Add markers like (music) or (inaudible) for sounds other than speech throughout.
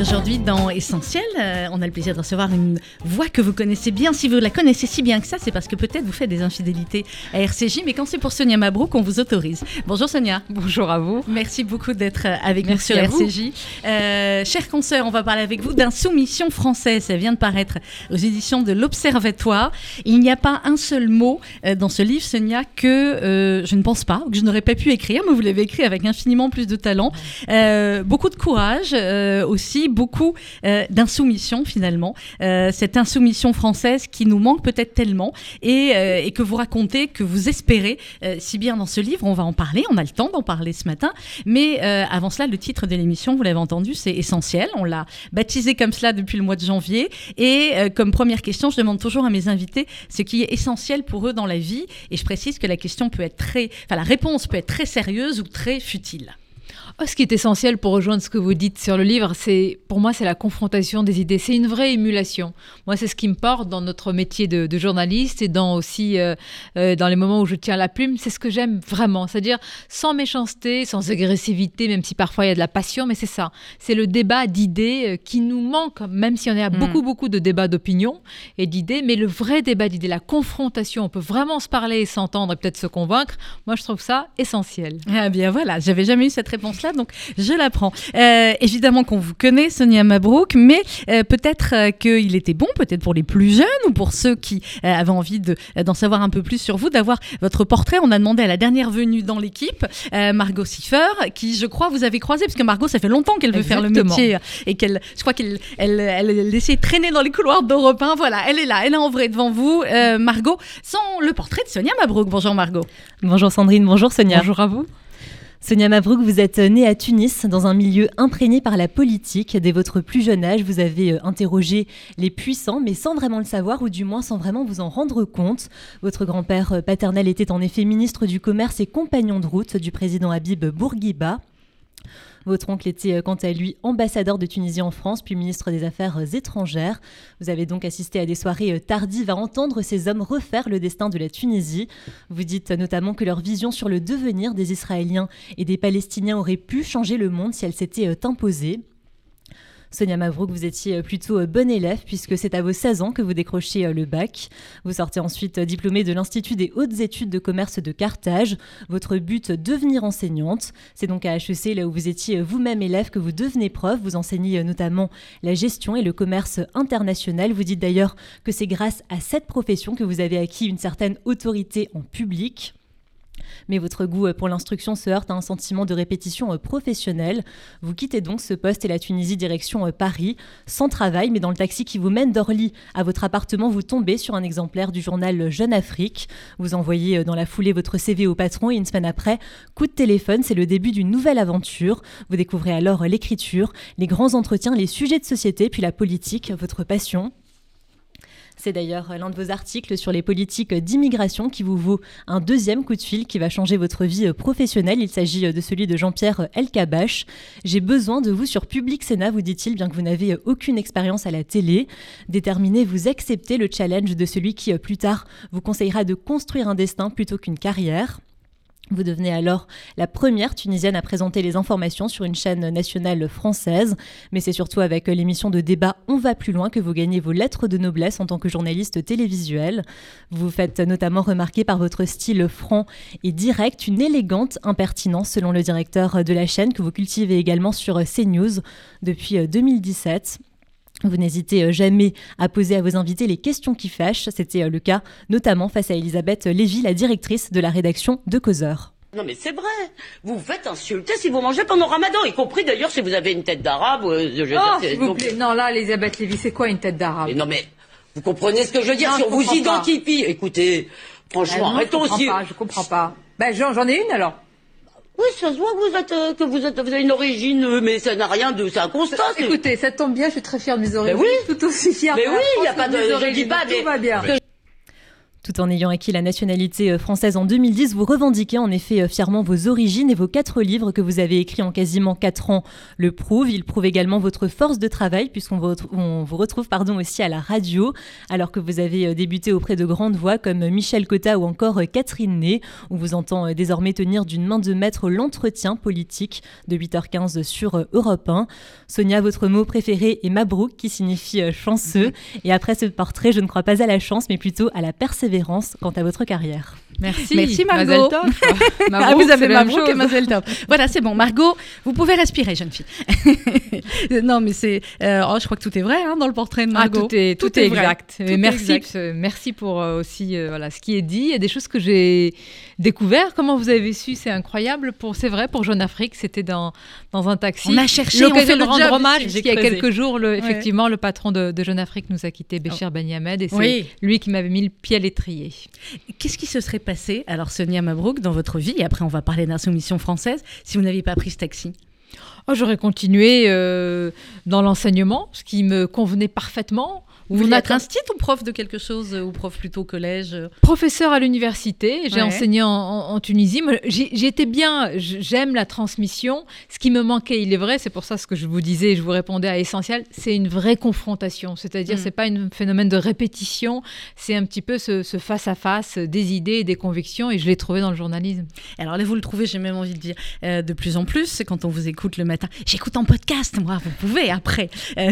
Aujourd'hui, dans Essentiel, euh, on a le plaisir de recevoir une voix que vous connaissez bien. Si vous la connaissez si bien que ça, c'est parce que peut-être vous faites des infidélités à RCJ. Mais quand c'est pour Sonia Mabrouk, on vous autorise. Bonjour Sonia. Bonjour à vous. Merci beaucoup d'être euh, avec nous sur RCJ. Euh, chers consoeurs, on va parler avec vous d'Insoumission française. Ça vient de paraître aux éditions de l'Observatoire. Il n'y a pas un seul mot dans ce livre, Sonia, que je ne pense pas, que je n'aurais pas pu écrire, mais vous l'avez écrit avec infiniment plus de talent. beaucoup de courage aussi beaucoup euh, d'insoumission finalement, euh, cette insoumission française qui nous manque peut-être tellement et, euh, que vous racontez, que vous espérez si bien dans ce livre. On va en parler, on a le temps d'en parler ce matin, mais avant cela, le titre de l'émission, vous l'avez entendu, c'est essentiel. On l'a baptisé comme cela depuis le mois de janvier et comme première question, je demande toujours à mes invités ce qui est essentiel pour eux dans la vie et je précise que la question peut être très, la réponse peut être très sérieuse ou très futile. Oh, ce qui est essentiel pour rejoindre ce que vous dites sur le livre, c'est pour moi c'est la confrontation des idées. C'est une vraie émulation. Moi, c'est ce qui me porte dans notre métier de, journaliste et dans aussi euh, euh, dans les moments où je tiens la plume. C'est ce que j'aime vraiment, c'est-à-dire sans méchanceté, sans agressivité, même si parfois il y a de la passion, mais c'est ça. C'est le débat d'idées euh, qui nous manque, même si on est à hmm. beaucoup beaucoup de débats d'opinion et d'idées, mais le vrai débat d'idées, la confrontation, on peut vraiment se parler et s'entendre et peut-être se convaincre. Moi, je trouve ça essentiel. Ah bien voilà, j'avais jamais eu cette donc je l'apprends. Euh, évidemment qu'on vous connaît, Sonia Mabrouk, mais euh, peut-être euh, qu'il était bon, peut-être pour les plus jeunes ou pour ceux qui avaient envie d'en savoir un peu plus sur vous, d'avoir votre portrait. On a demandé à la dernière venue dans l'équipe, Margot Siffer, qui je crois vous avez croisé, parce que Margot, ça fait longtemps qu'elle veut faire le métier et qu'elle, je crois qu'elle elle, elle, essaie de traîner dans les couloirs d'Europe 1. Voilà, elle est là, elle est en vrai devant vous. Margot, sans le portrait de Sonia Mabrouk. Bonjour Margot. Bonjour Sandrine, bonjour Sonia. Bonjour à vous. Sonia Mabrouk, vous êtes née à Tunis, dans un milieu imprégné par la politique. Dès votre plus jeune âge, vous avez euh, interrogé les puissants, mais sans vraiment le savoir, ou du moins sans vraiment vous en rendre compte. Votre grand-père euh, paternel était en effet ministre du Commerce et compagnon de route du président Habib Bourguiba. Votre oncle était euh, quant à lui ambassadeur de Tunisie en France, puis ministre des Affaires euh, étrangères. Vous avez donc assisté à des soirées euh, tardives à entendre ces hommes refaire le destin de la Tunisie. Vous dites notamment que leur vision sur le devenir des Israéliens et des Palestiniens aurait pu changer le monde si elle s'était imposée. Sonia Mavrouk, vous étiez euh, plutôt euh, bonne élève puisque c'est à vos 16 ans que vous décrochez euh, le bac. Vous sortez ensuite diplômée de l'Institut des hautes études de commerce de Carthage. Votre but, devenir enseignante. C'est donc à HEC, là où vous étiez vous-même élève, que vous devenez prof. Vous enseignez notamment la gestion et le commerce international. Vous dites d'ailleurs que c'est grâce à cette profession que vous avez acquis une certaine autorité en public. Mais votre goût euh, pour l'instruction se heurte à un sentiment de répétition euh, professionnelle. Vous quittez donc ce poste et la Tunisie direction euh, Paris, sans travail, mais dans le taxi qui vous mène d'Orly à votre appartement, vous tombez sur un exemplaire du journal Jeune Afrique. Vous envoyez dans la foulée votre CV au patron et une semaine après, coup de téléphone, c'est le début d'une nouvelle aventure. Vous découvrez alors l'écriture, les grands entretiens, les sujets de société, puis la politique, votre passion. C'est d'ailleurs l'un de vos articles sur les politiques d'immigration qui vous vaut un deuxième coup de fil qui va changer votre vie professionnelle. Il s'agit de celui de Jean-Pierre Elkabach. J'ai besoin de vous sur Public Sénat, vous dit-il, bien que vous n'avez aucune expérience à la télé. Déterminé, vous acceptez le challenge de celui qui, plus tard, vous conseillera de construire un destin plutôt qu'une carrière. Vous devenez alors la première Tunisienne à présenter les informations sur une chaîne nationale française, mais c'est surtout avec l'émission de débat On va plus loin que vous gagnez vos lettres de noblesse en tant que journaliste télévisuel. Vous vous faites notamment remarquer par votre style franc et direct, une élégante impertinence selon le directeur de la chaîne que vous cultivez également sur CNews depuis 2017. Vous n'hésitez jamais à poser à vos invités les questions qui fâchent. C'était euh, le cas notamment face à Elisabeth Lévy, la directrice de la rédaction de Causeur. Non mais c'est vrai, vous vous faites insulter si vous mangez pendant Ramadan, y compris d'ailleurs si vous avez une tête d'arabe. Euh, oh, s'il vous plaît. Non là, Elisabeth Lévy, c'est quoi une tête d'arabe? Non mais vous comprenez ce que je veux dire sur vous identifiez. Écoutez, franchement, arrêtons aussi. Je comprends pas, je comprends pas. Ben j'en ai une alors. Oui, ça se voit que vous êtes, euh, que vous êtes, vous avez une origine, euh, mais ça n'a rien de, c'est un constat. Écoutez, ça tombe bien, je suis très fière de mes origines. Mais oui. Tout aussi fière. Mais oui, il n'y a pas de, je dis pas, mais. Tout va bien. Tout en ayant acquis la nationalité française en 2010, vous revendiquez en effet fièrement vos origines et vos quatre livres que vous avez écrits en quasiment quatre ans le prouvent. Ils prouvent également votre force de travail puisqu'on vous, retrouve pardon, aussi à la radio alors que vous avez débuté auprès de grandes voix comme Michel Cotta ou encore Catherine Ney. On vous entend désormais tenir d'une main de maître l'entretien politique de 8h15 sur Europe 1. Sonia, votre mot préféré est Mabrouk qui signifie chanceux. Et après ce portrait, je ne crois pas à la chance mais plutôt à la persévérance quant à votre carrière. Merci. Merci Margot. (laughs) ah, vous avez Mabrouk et Mazel Top. Voilà, c'est bon. Margot, vous pouvez respirer, jeune fille. (laughs) non, mais c'est. Euh, oh, je crois que tout est vrai hein, dans le portrait de ah, Margot. tout est, tout, est, exact. merci, merci pour euh, aussi euh, voilà, ce qui est dit. Il y a des choses que j'ai découvert. Comment vous avez su C'est incroyable. Pour, c'est vrai, pour Jeune Afrique, c'était dans, dans un taxi. On a cherché, on fait de rendre hommage. Il y a quelques jours, le, effectivement, le patron de, Jeune Afrique nous a quitté, Béchir oh. Ben et c'est lui qui m'avait mis le pied à l'étrier. Qu'est-ce qui se serait passé, alors Sonia Mabrouk, dans votre vie, et après on va parler d'insoumission française, si vous n'aviez pas pris ce taxi? Oh, J'aurais continué euh, dans l'enseignement, ce qui me convenait parfaitement. Vous voulez être instit ou prof de quelque chose ou prof plutôt collège Professeur à l'université. J'ai enseigné en, Tunisie. J'étais bien. J'aime la transmission. Ce qui me manquait, il est vrai, c'est pour ça ce que je vous disais, je vous répondais à essentiel, c'est une vraie confrontation. C'est-à-dire, mm. c'est pas un phénomène de répétition. C'est un petit peu ce, face à face des idées et des convictions. Et je l'ai trouvé dans le journalisme. Alors là, vous le trouvez, j'ai même envie de dire, euh, de plus en plus. Quand on vous écoute le matin, j'écoute en podcast. Moi, vous pouvez après euh,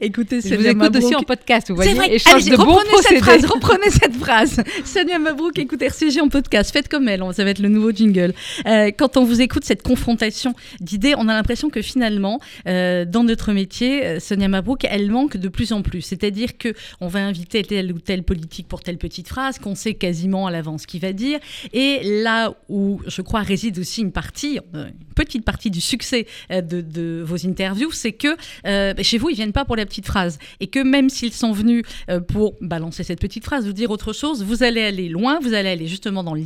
écouter. Je vous écoute aussi en podcast vous voyez. Vrai. Allez, reprenez cette phrase, reprenez cette phrase. (laughs) Sonia Mabrouk, écoutez RCG en podcast, faites comme elle, ça va être le nouveau jingle. Euh, quand on vous écoute cette confrontation d'idées, on a l'impression que finalement, euh, dans notre métier, euh, Sonia Mabrouk, elle manque de plus en plus. C'est-à-dire que on va inviter tel ou tel politique pour telle petite phrase, qu'on sait quasiment à l'avance ce qu'il va dire. Et là où, je crois, réside aussi une partie, une petite partie du succès de, vos interviews, c'est que chez vous, ils viennent pas pour la petite phrase. Et que même s'ils sont venus euh, pour balancer cette petite phrase, vous dire autre chose, vous allez aller loin, vous allez aller justement dans le,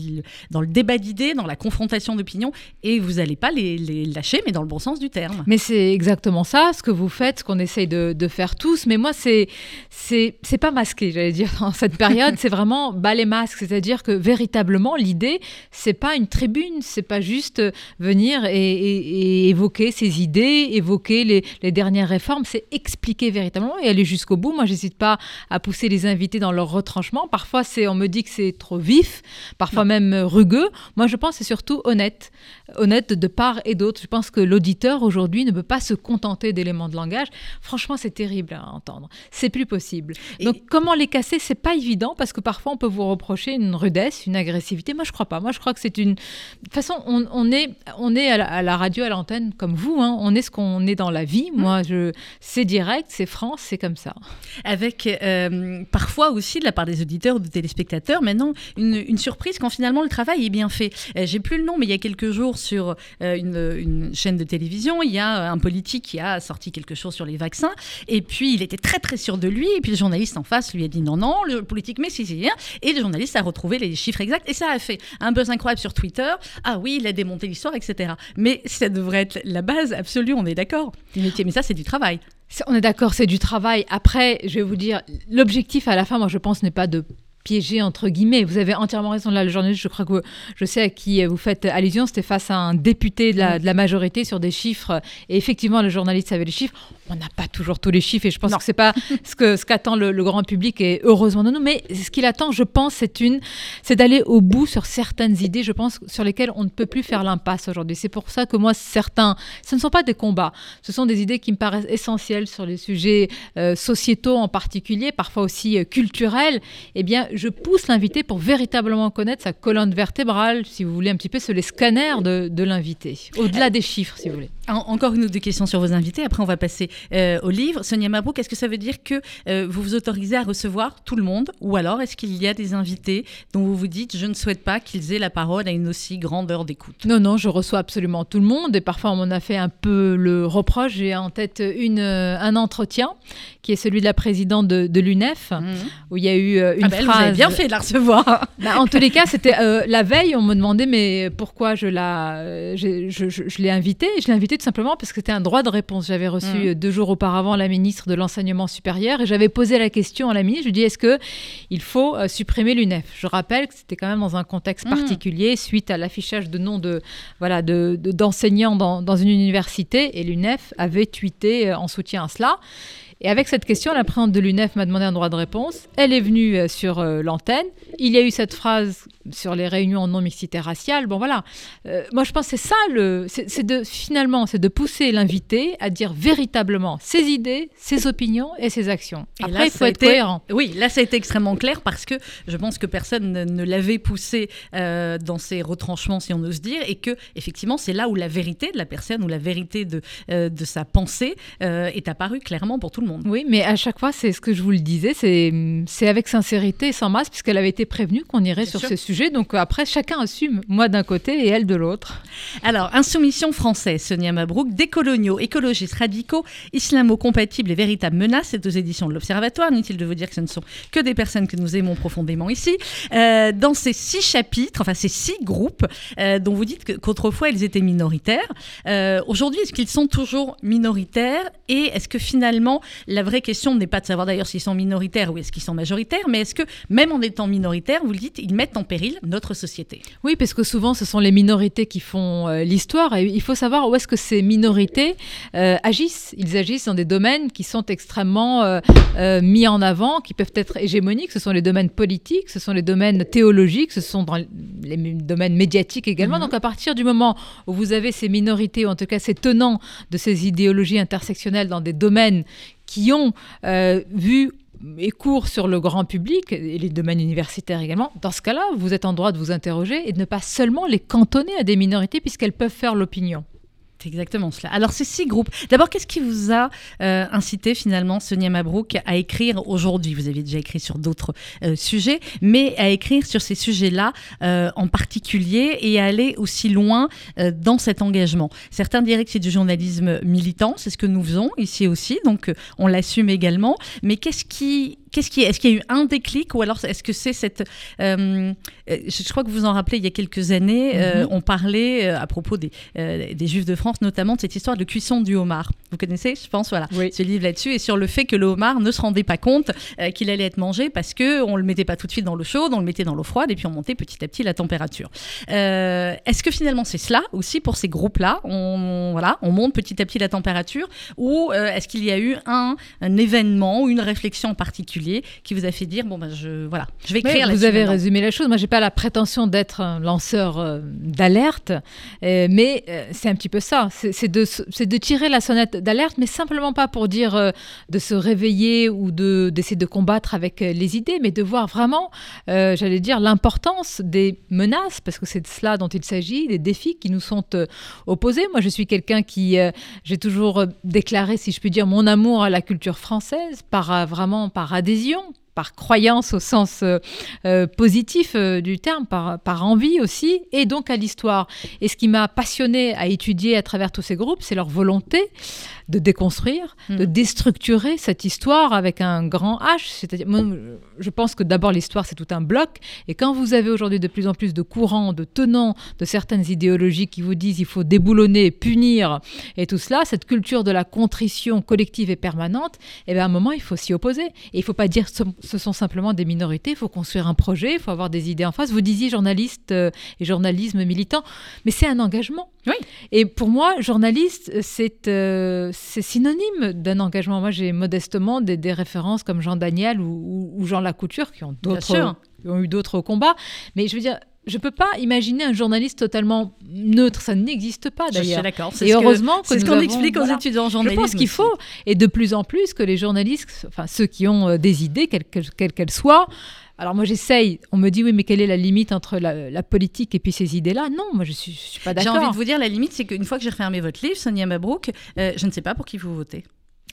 dans le débat d'idées, dans la confrontation d'opinions, et vous n'allez pas les, lâcher, mais dans le bon sens du terme. Mais c'est exactement ça, ce que vous faites, ce qu'on essaye de, faire tous. Mais moi, c'est c'est pas masqué, j'allais dire, dans cette période, (laughs) c'est vraiment bas les masques. C'est-à-dire que véritablement, l'idée, c'est pas une tribune, c'est pas juste venir et, évoquer ses idées, évoquer les, les dernières réformes, c'est expliquer véritablement et aller jusqu'au bout. Moi, j'hésite pas à pousser les invités dans leur retranchement. Parfois, c'est, on me dit que c'est trop vif, parfois même rugueux. Moi, je pense que c'est surtout honnête, honnête de part et d'autre. Je pense que l'auditeur aujourd'hui ne peut pas se contenter d'éléments de langage. Franchement, c'est terrible à entendre. C'est plus possible. Donc, comment les casser C'est pas évident parce que parfois on peut vous reprocher une rudesse, une agressivité. Moi, je crois pas. Moi, je crois que c'est une. De toute façon, on, est, on est à la, radio, à l'antenne comme vous. Hein. On est ce qu'on est dans la vie. Moi, je, c'est direct, c'est franc, c'est comme ça. Avec euh, parfois aussi de la part des auditeurs ou des téléspectateurs, maintenant une, surprise quand finalement le travail est bien fait. Euh, j'ai plus le nom, mais il y a quelques jours sur euh, une, chaîne de télévision, il y a un politique qui a sorti quelque chose sur les vaccins, et puis il était très très sûr de lui, et puis le journaliste en face lui a dit non non, le politique mais si si, et le journaliste a retrouvé les chiffres exacts, et ça a fait un buzz incroyable sur Twitter. Ah oui, il a démonté l'histoire, etc. Mais ça devrait être la base absolue, on est d'accord. Mais ça c'est du travail. On est d'accord, c'est du travail. Après, je vais vous dire, l'objectif à la fin, moi je pense, n'est pas de piégé entre guillemets. Vous avez entièrement raison. Là, le journaliste, je crois que je sais à qui vous faites allusion, c'était face à un député de la, de la, majorité sur des chiffres. Et effectivement, le journaliste avait les chiffres. On n'a pas toujours tous les chiffres et je pense que c'est pas (laughs) ce que ce qu'attend le, grand public et heureusement de nous. Mais ce qu'il attend, je pense, c'est une, c'est d'aller au bout sur certaines idées. Je pense sur lesquelles on ne peut plus faire l'impasse aujourd'hui. C'est pour ça que moi, certains, ce ne sont pas des combats. Ce sont des idées qui me paraissent essentielles sur les sujets euh, sociétaux en particulier, parfois aussi euh, culturels. Eh bien, je pousse l'invité pour véritablement connaître sa colonne vertébrale, si vous voulez, un petit peu sur les scanners de, l'invité, au-delà des chiffres, si vous voulez. Encore une ou deux questions sur vos invités, après on va passer euh, au livre. Sonia Mabrouk, est-ce que ça veut dire que euh, vous vous autorisez à recevoir tout le monde Ou alors est-ce qu'il y a des invités dont vous vous dites je ne souhaite pas qu'ils aient la parole à une aussi grande heure d'écoute? Non, non, je reçois absolument tout le monde et parfois on m'en a fait un peu le reproche. J'ai en tête une, euh, un entretien qui est celui de la présidente de, l'UNEF, mmh. où il y a eu une ah ben, phrase bien fait de la recevoir. (laughs) Bah, en tous les cas, c'était euh, la veille, on me demandait mais pourquoi je la, je, je, l'ai invitée? Je l'ai invitée tout simplement parce que c'était un droit de réponse. J'avais reçu mmh. deux jours auparavant la ministre de l'enseignement supérieur et j'avais posé la question à la ministre. Je lui dis est-ce que il faut supprimer l'UNEF? Je rappelle que c'était quand même dans un contexte mmh. particulier suite à l'affichage de noms de voilà d'enseignants dans, dans une université et l'UNEF avait tweeté en soutien à cela. Et avec cette question, la présidente de l'UNEF m'a demandé un droit de réponse. Elle est venue euh, sur euh, l'antenne. Il y a eu cette phrase sur les réunions en non-mixité raciale. Bon, voilà. Euh, moi, je pense que c'est ça, le, c'est, de, finalement, c'est de pousser l'invité à dire véritablement ses idées, ses opinions et ses actions. Après, il faut être cohérent. Oui, là, ça a été extrêmement clair parce que je pense que personne ne, l'avait poussé dans ses retranchements, si on ose dire, et que, effectivement, c'est là où la vérité de la personne, ou la vérité de, de sa pensée est apparue clairement pour tout le monde. Oui, mais à chaque fois, c'est ce que je vous le disais, c'est avec sincérité et sans masse, puisqu'elle avait été prévenue qu'on irait sur ce sujet. Donc après, chacun assume, moi d'un côté et elle de l'autre. Alors, Insoumission française, Sonia Mabrouk, décoloniaux, écologistes radicaux, islamo-compatibles et véritables menaces, c'est aux éditions de l'Observatoire. Inutile de vous dire que ce ne sont que des personnes que nous aimons profondément ici. Euh, dans ces six chapitres, enfin ces six groupes, euh, dont vous dites qu'autrefois ils étaient minoritaires, euh, aujourd'hui, est-ce qu'ils sont toujours minoritaires? Et est-ce que finalement la vraie question n'est pas de savoir d'ailleurs s'ils sont minoritaires ou est-ce qu'ils sont majoritaires, mais est-ce que même en étant minoritaires, vous le dites, ils mettent en péril notre société? Oui, parce que souvent ce sont les minorités qui font euh, l'histoire et il faut savoir où est-ce que ces minorités euh, agissent. Ils agissent dans des domaines qui sont extrêmement euh, mis en avant, qui peuvent être hégémoniques. Ce sont les domaines politiques, ce sont les domaines théologiques, ce sont dans les domaines médiatiques également. Mhm. Donc à partir du moment où vous avez ces minorités, ou en tout cas ces tenants de ces idéologies intersectionnelles dans des domaines qui ont euh, vu et cours sur le grand public et les domaines universitaires également, dans ce cas-là, vous êtes en droit de vous interroger et de ne pas seulement les cantonner à des minorités puisqu'elles peuvent faire l'opinion. C'est exactement cela. Alors, ces six groupes, d'abord, qu'est-ce qui vous a euh, incité finalement, Sonia Mabrouk, à écrire aujourd'hui? Vous avez déjà écrit sur d'autres euh, sujets, mais à écrire sur ces sujets-là euh, en particulier et à aller aussi loin dans cet engagement. Certains diraient que c'est du journalisme militant, c'est ce que nous faisons ici aussi, donc on l'assume également. Mais qu'est-ce qui Qu'est-ce qui, est-ce qu'il y a eu un déclic ou alors est-ce que c'est cette, euh, euh, je crois que vous en rappelez il y a quelques années, euh, mhm. on parlait à propos des, des Juifs de France notamment de cette histoire de cuisson du homard. Vous connaissez, je pense, voilà, ce livre là-dessus et sur le fait que le homard ne se rendait pas compte qu'il allait être mangé parce que on le mettait pas tout de suite dans l'eau chaude, on le mettait dans l'eau froide et puis on montait petit à petit la température. est-ce que finalement c'est cela aussi pour ces groupes-là? On voilà, on monte petit à petit la température ou est-ce qu'il y a eu un, un événement ou une réflexion particulière qui vous a fait dire bon ben je voilà je vais écrire. vous avez résumé la chose. Moi j'ai pas la prétention d'être un lanceur euh, d'alerte, euh, mais euh, c'est un petit peu ça. C'est de de tirer la sonnette d'alerte, mais simplement pas pour dire de se réveiller ou de d'essayer de combattre avec les idées, mais de voir vraiment, j'allais dire l'importance des menaces parce que c'est de cela dont il s'agit, des défis qui nous sont opposés. Moi je suis quelqu'un qui j'ai toujours déclaré, si je puis dire, mon amour à la culture française par vraiment par adhésion par croyance au sens euh, euh, positif euh, du terme, par, par, envie aussi, et donc à l'histoire. Et ce qui m'a passionné à étudier à travers tous ces groupes, c'est leur volonté de déconstruire, hmm. de déstructurer cette histoire avec un grand H. C'est-à-dire, je pense que d'abord l'histoire c'est tout un bloc, et quand vous avez aujourd'hui de plus en plus de courants, de tenants de certaines idéologies qui vous disent il faut déboulonner, punir et tout cela, cette culture de la contrition collective et permanente, et eh bien à un moment il faut s'y opposer. Et il ne faut pas dire ce sont simplement des minorités, il faut construire un projet, il faut avoir des idées en face. Vous disiez journaliste euh, et journalisme militant, mais c'est un engagement. Oui. Et pour moi, journaliste, c'est euh, c'est synonyme d'un engagement. Moi, j'ai modestement des, références comme Jean Daniel ou, Jean Lacouture qui ont, d'autres, ont eu d'autres combats. Mais je veux dire, je peux pas imaginer un journaliste totalement neutre, ça n'existe pas d'ailleurs. Je suis d'accord. Et heureusement que, c'est ce qu'on explique aux étudiants en journalisme. Je pense qu'il faut, et de plus en plus que les journalistes, enfin ceux qui ont euh, des idées, quelles qu'elles soient, alors moi j'essaye, on me dit oui mais quelle est la limite entre la, politique et puis ces idées-là? Non, moi je ne suis, pas d'accord. J'ai envie de vous dire la limite c'est qu'une fois que j'ai refermé votre livre, Sonia Mabrouk, euh, je ne sais pas pour qui vous votez.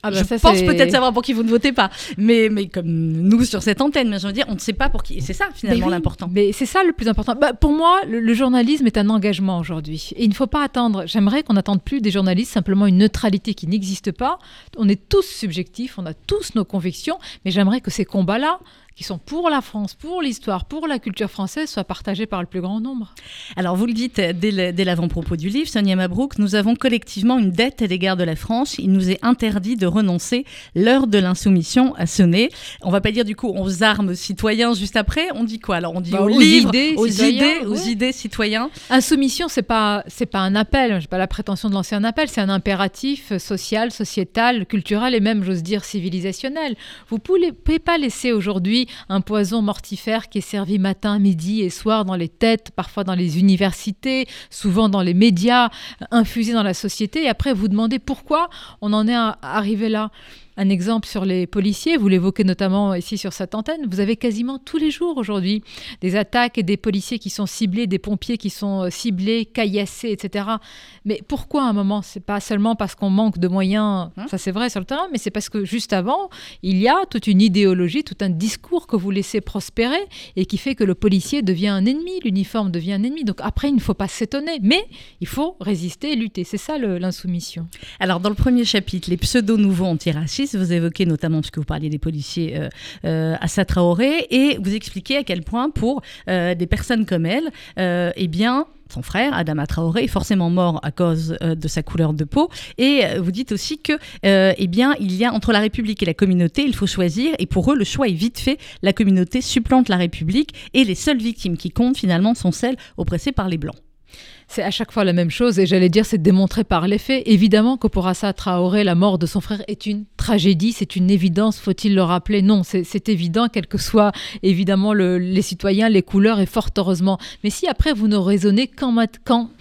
Ah bah je pense peut-être savoir pour qui vous ne votez pas, mais, mais comme nous sur cette antenne, mais je veux dire, on ne sait pas pour qui. Et c'est ça finalement l'important. Mais c'est ça le plus important. Bah, pour moi, le, journalisme est un engagement aujourd'hui. Et il ne faut pas attendre, j'aimerais qu'on n'attende plus des journalistes simplement une neutralité qui n'existe pas. On est tous subjectifs, on a tous nos convictions, mais j'aimerais que ces combats-là, qui sont pour la France, pour l'histoire, pour la culture française, soient partagées par le plus grand nombre. Alors, vous le dites dès l'avant-propos du livre, Sonia Mabrouk, nous avons collectivement une dette à l'égard de la France. Il nous est interdit de renoncer. L'heure de l'insoumission a sonné. On va pas dire du coup aux armes citoyens juste après. On dit quoi Alors, on dit bah, aux, idées, aux idées, aux idées citoyens. Insoumission, c'est pas c'est pas un appel. J'ai pas la prétention de lancer un appel. C'est un impératif social, sociétal, culturel et même, j'ose dire, civilisationnel. Vous pouvez, pouvez pas laisser aujourd'hui un poison mortifère qui est servi matin, midi et soir dans les têtes, parfois dans les universités, souvent dans les médias, infusé dans la société. Et après, vous demandez pourquoi on en est arrivé là un exemple sur les policiers, vous l'évoquez notamment ici sur cette antenne, vous avez quasiment tous les jours aujourd'hui des attaques et des policiers qui sont ciblés, des pompiers qui sont euh, ciblés, caillassés, etc. Mais pourquoi à un moment C'est pas seulement parce qu'on manque de moyens, hein ça c'est vrai sur le terrain, mais c'est parce que juste avant, il y a toute une idéologie, tout un discours que vous laissez prospérer et qui fait que le policier devient un ennemi, l'uniforme devient un ennemi. Donc après, il ne faut pas s'étonner, mais il faut résister et lutter. C'est ça l'insoumission. Alors dans le premier chapitre, les pseudo-nouveaux antiracistes, vous évoquez notamment, puisque vous parliez des policiers, euh, euh, Assa Traoré, et vous expliquez à quel point pour euh, des personnes comme elle, eh bien, son frère, Adama Traoré, est forcément mort à cause de sa couleur de peau. Et vous dites aussi que, eh bien, il y a entre la République et la communauté, il faut choisir. Et pour eux, le choix est vite fait. La communauté supplante la République et les seules victimes qui comptent finalement sont celles oppressées par les Blancs c'est à chaque fois la même chose et j'allais dire c'est démontré par les faits. Évidemment que pour Assa Traoré, la mort de son frère est une tragédie, c'est une évidence, faut-il le rappeler? Non, c'est évident, quels que soient évidemment les citoyens, les couleurs et fort heureusement. Mais si après vous ne raisonnez qu'en quand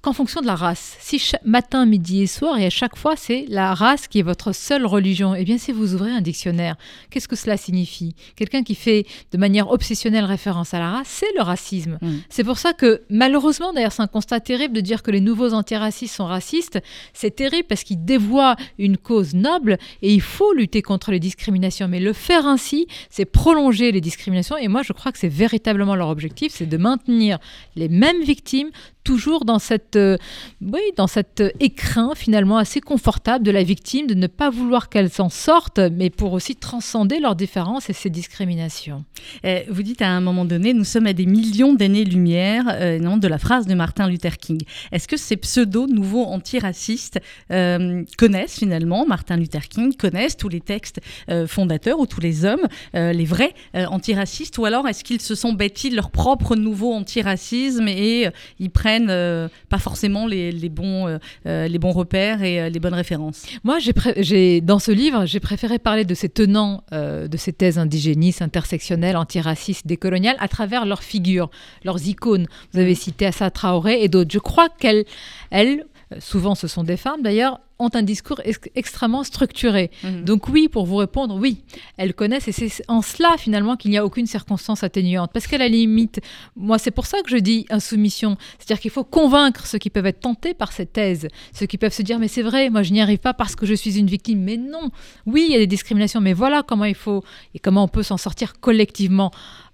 qu'en fonction de la race. Si matin, midi et soir, et à chaque fois, c'est la race qui est votre seule religion, eh bien, si vous ouvrez un dictionnaire, qu'est-ce que cela signifie? Quelqu'un qui fait de manière obsessionnelle référence à la race, c'est le racisme. Mm. C'est pour ça que, malheureusement, d'ailleurs, c'est un constat terrible de dire que les nouveaux antiracistes sont racistes. C'est terrible parce qu'ils dévoient une cause noble et il faut lutter contre les discriminations. Mais le faire ainsi, c'est prolonger les discriminations. Et moi, je crois que c'est véritablement leur objectif, c'est de maintenir les mêmes victimes toujours dans cette, euh, oui, dans cet écrin finalement assez confortable de la victime, de ne pas vouloir qu'elle s'en sorte, mais pour aussi transcender leurs différences et ces discriminations. Eh, vous dites à un moment donné, nous sommes à des millions d'années-lumière euh, de la phrase de Martin Luther King. Est-ce que ces pseudo-nouveaux antiracistes euh, connaissent finalement Martin Luther King, connaissent tous les textes fondateurs ou tous les hommes, les vrais antiracistes, ou alors est-ce qu'ils se sont bâtis leur propre nouveau antiracisme et ils prennent euh, pas forcément les, bons, euh, euh, les bons repères et les bonnes références. Moi, j'ai dans ce livre, j'ai préféré parler de ces tenants de ces thèses indigénistes, intersectionnelles, antiracistes, décoloniales, à travers leurs figures, leurs icônes. Vous avez cité Assa Traoré et d'autres. Je crois qu'elles, elles, souvent ce sont des femmes d'ailleurs, ont un discours extrêmement structuré. Mhm. Donc oui, pour vous répondre, oui, elles connaissent et c'est en cela finalement qu'il n'y a aucune circonstance atténuante. Parce qu'à la limite, moi c'est pour ça que je dis insoumission, c'est-à-dire qu'il faut convaincre ceux qui peuvent être tentés par cette thèse, ceux qui peuvent se dire mais c'est vrai, moi je n'y arrive pas parce que je suis une victime. Mais non, oui, il y a des discriminations, mais voilà comment il faut et comment on peut s'en sortir collectivement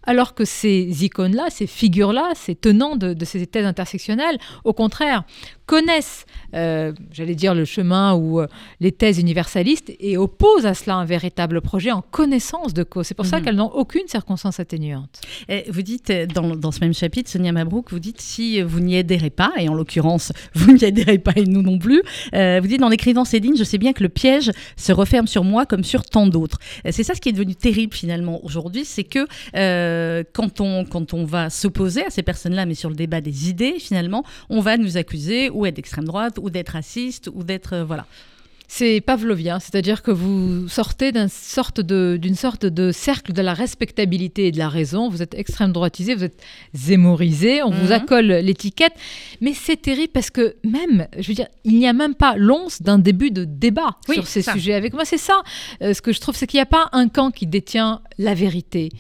alors que ces icônes-là, ces figures-là, ces tenants de, de, ces thèses intersectionnelles, au contraire, connaissent, euh, j'allais dire, le chemin ou euh, les thèses universalistes et opposent à cela un véritable projet en connaissance de cause. C'est pour ça mhm. qu'elles n'ont aucune circonstance atténuante. Et vous dites, euh, dans, dans, ce même chapitre, Sonia Mabrouk, vous dites, si vous n'y adhérez pas, et en l'occurrence, (laughs) vous n'y adhérez pas et nous non plus, vous dites, en écrivant ces lignes, je sais bien que le piège se referme sur moi comme sur tant d'autres. C'est ça ce qui est devenu terrible finalement aujourd'hui, c'est que quand, on, quand on va s'opposer à ces personnes-là, mais sur le débat des idées, finalement, on va nous accuser ou être d'extrême droite, ou d'être raciste, ou d'être... Euh, voilà. C'est pavlovien, c'est-à-dire que vous sortez d'une sorte, de, sorte de cercle de la respectabilité et de la raison. Vous êtes extrême droitisé, vous êtes zémorisé, on vous mhm. accole l'étiquette. Mais c'est terrible parce que même, je veux dire, il n'y a même pas l'once d'un début de débat sur ces sujets avec moi. C'est ça. Euh, ce que je trouve, c'est qu'il n'y a pas un camp qui détient la vérité.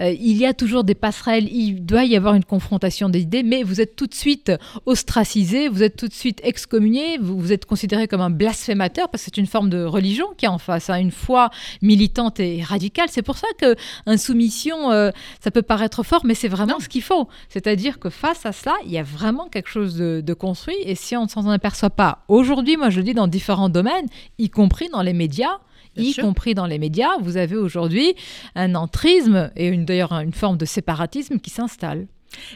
Euh, il y a toujours des passerelles, il doit y avoir une confrontation d'idées, mais vous êtes tout de suite ostracisé, vous êtes tout de suite excommunié, vous, vous êtes considéré comme un blasphémateur parce c'est une forme de religion qui est en face, hein, une foi militante et radicale. C'est pour ça que insoumission, euh, ça peut paraître fort, mais c'est vraiment ce qu'il faut. C'est-à-dire que face à cela, il y a vraiment quelque chose de, de construit, et si on ne s'en aperçoit pas aujourd'hui, moi je le dis dans différents domaines, y compris dans les médias, y compris dans les médias, vous avez aujourd'hui un entrisme et d'ailleurs une forme de séparatisme qui s'installe.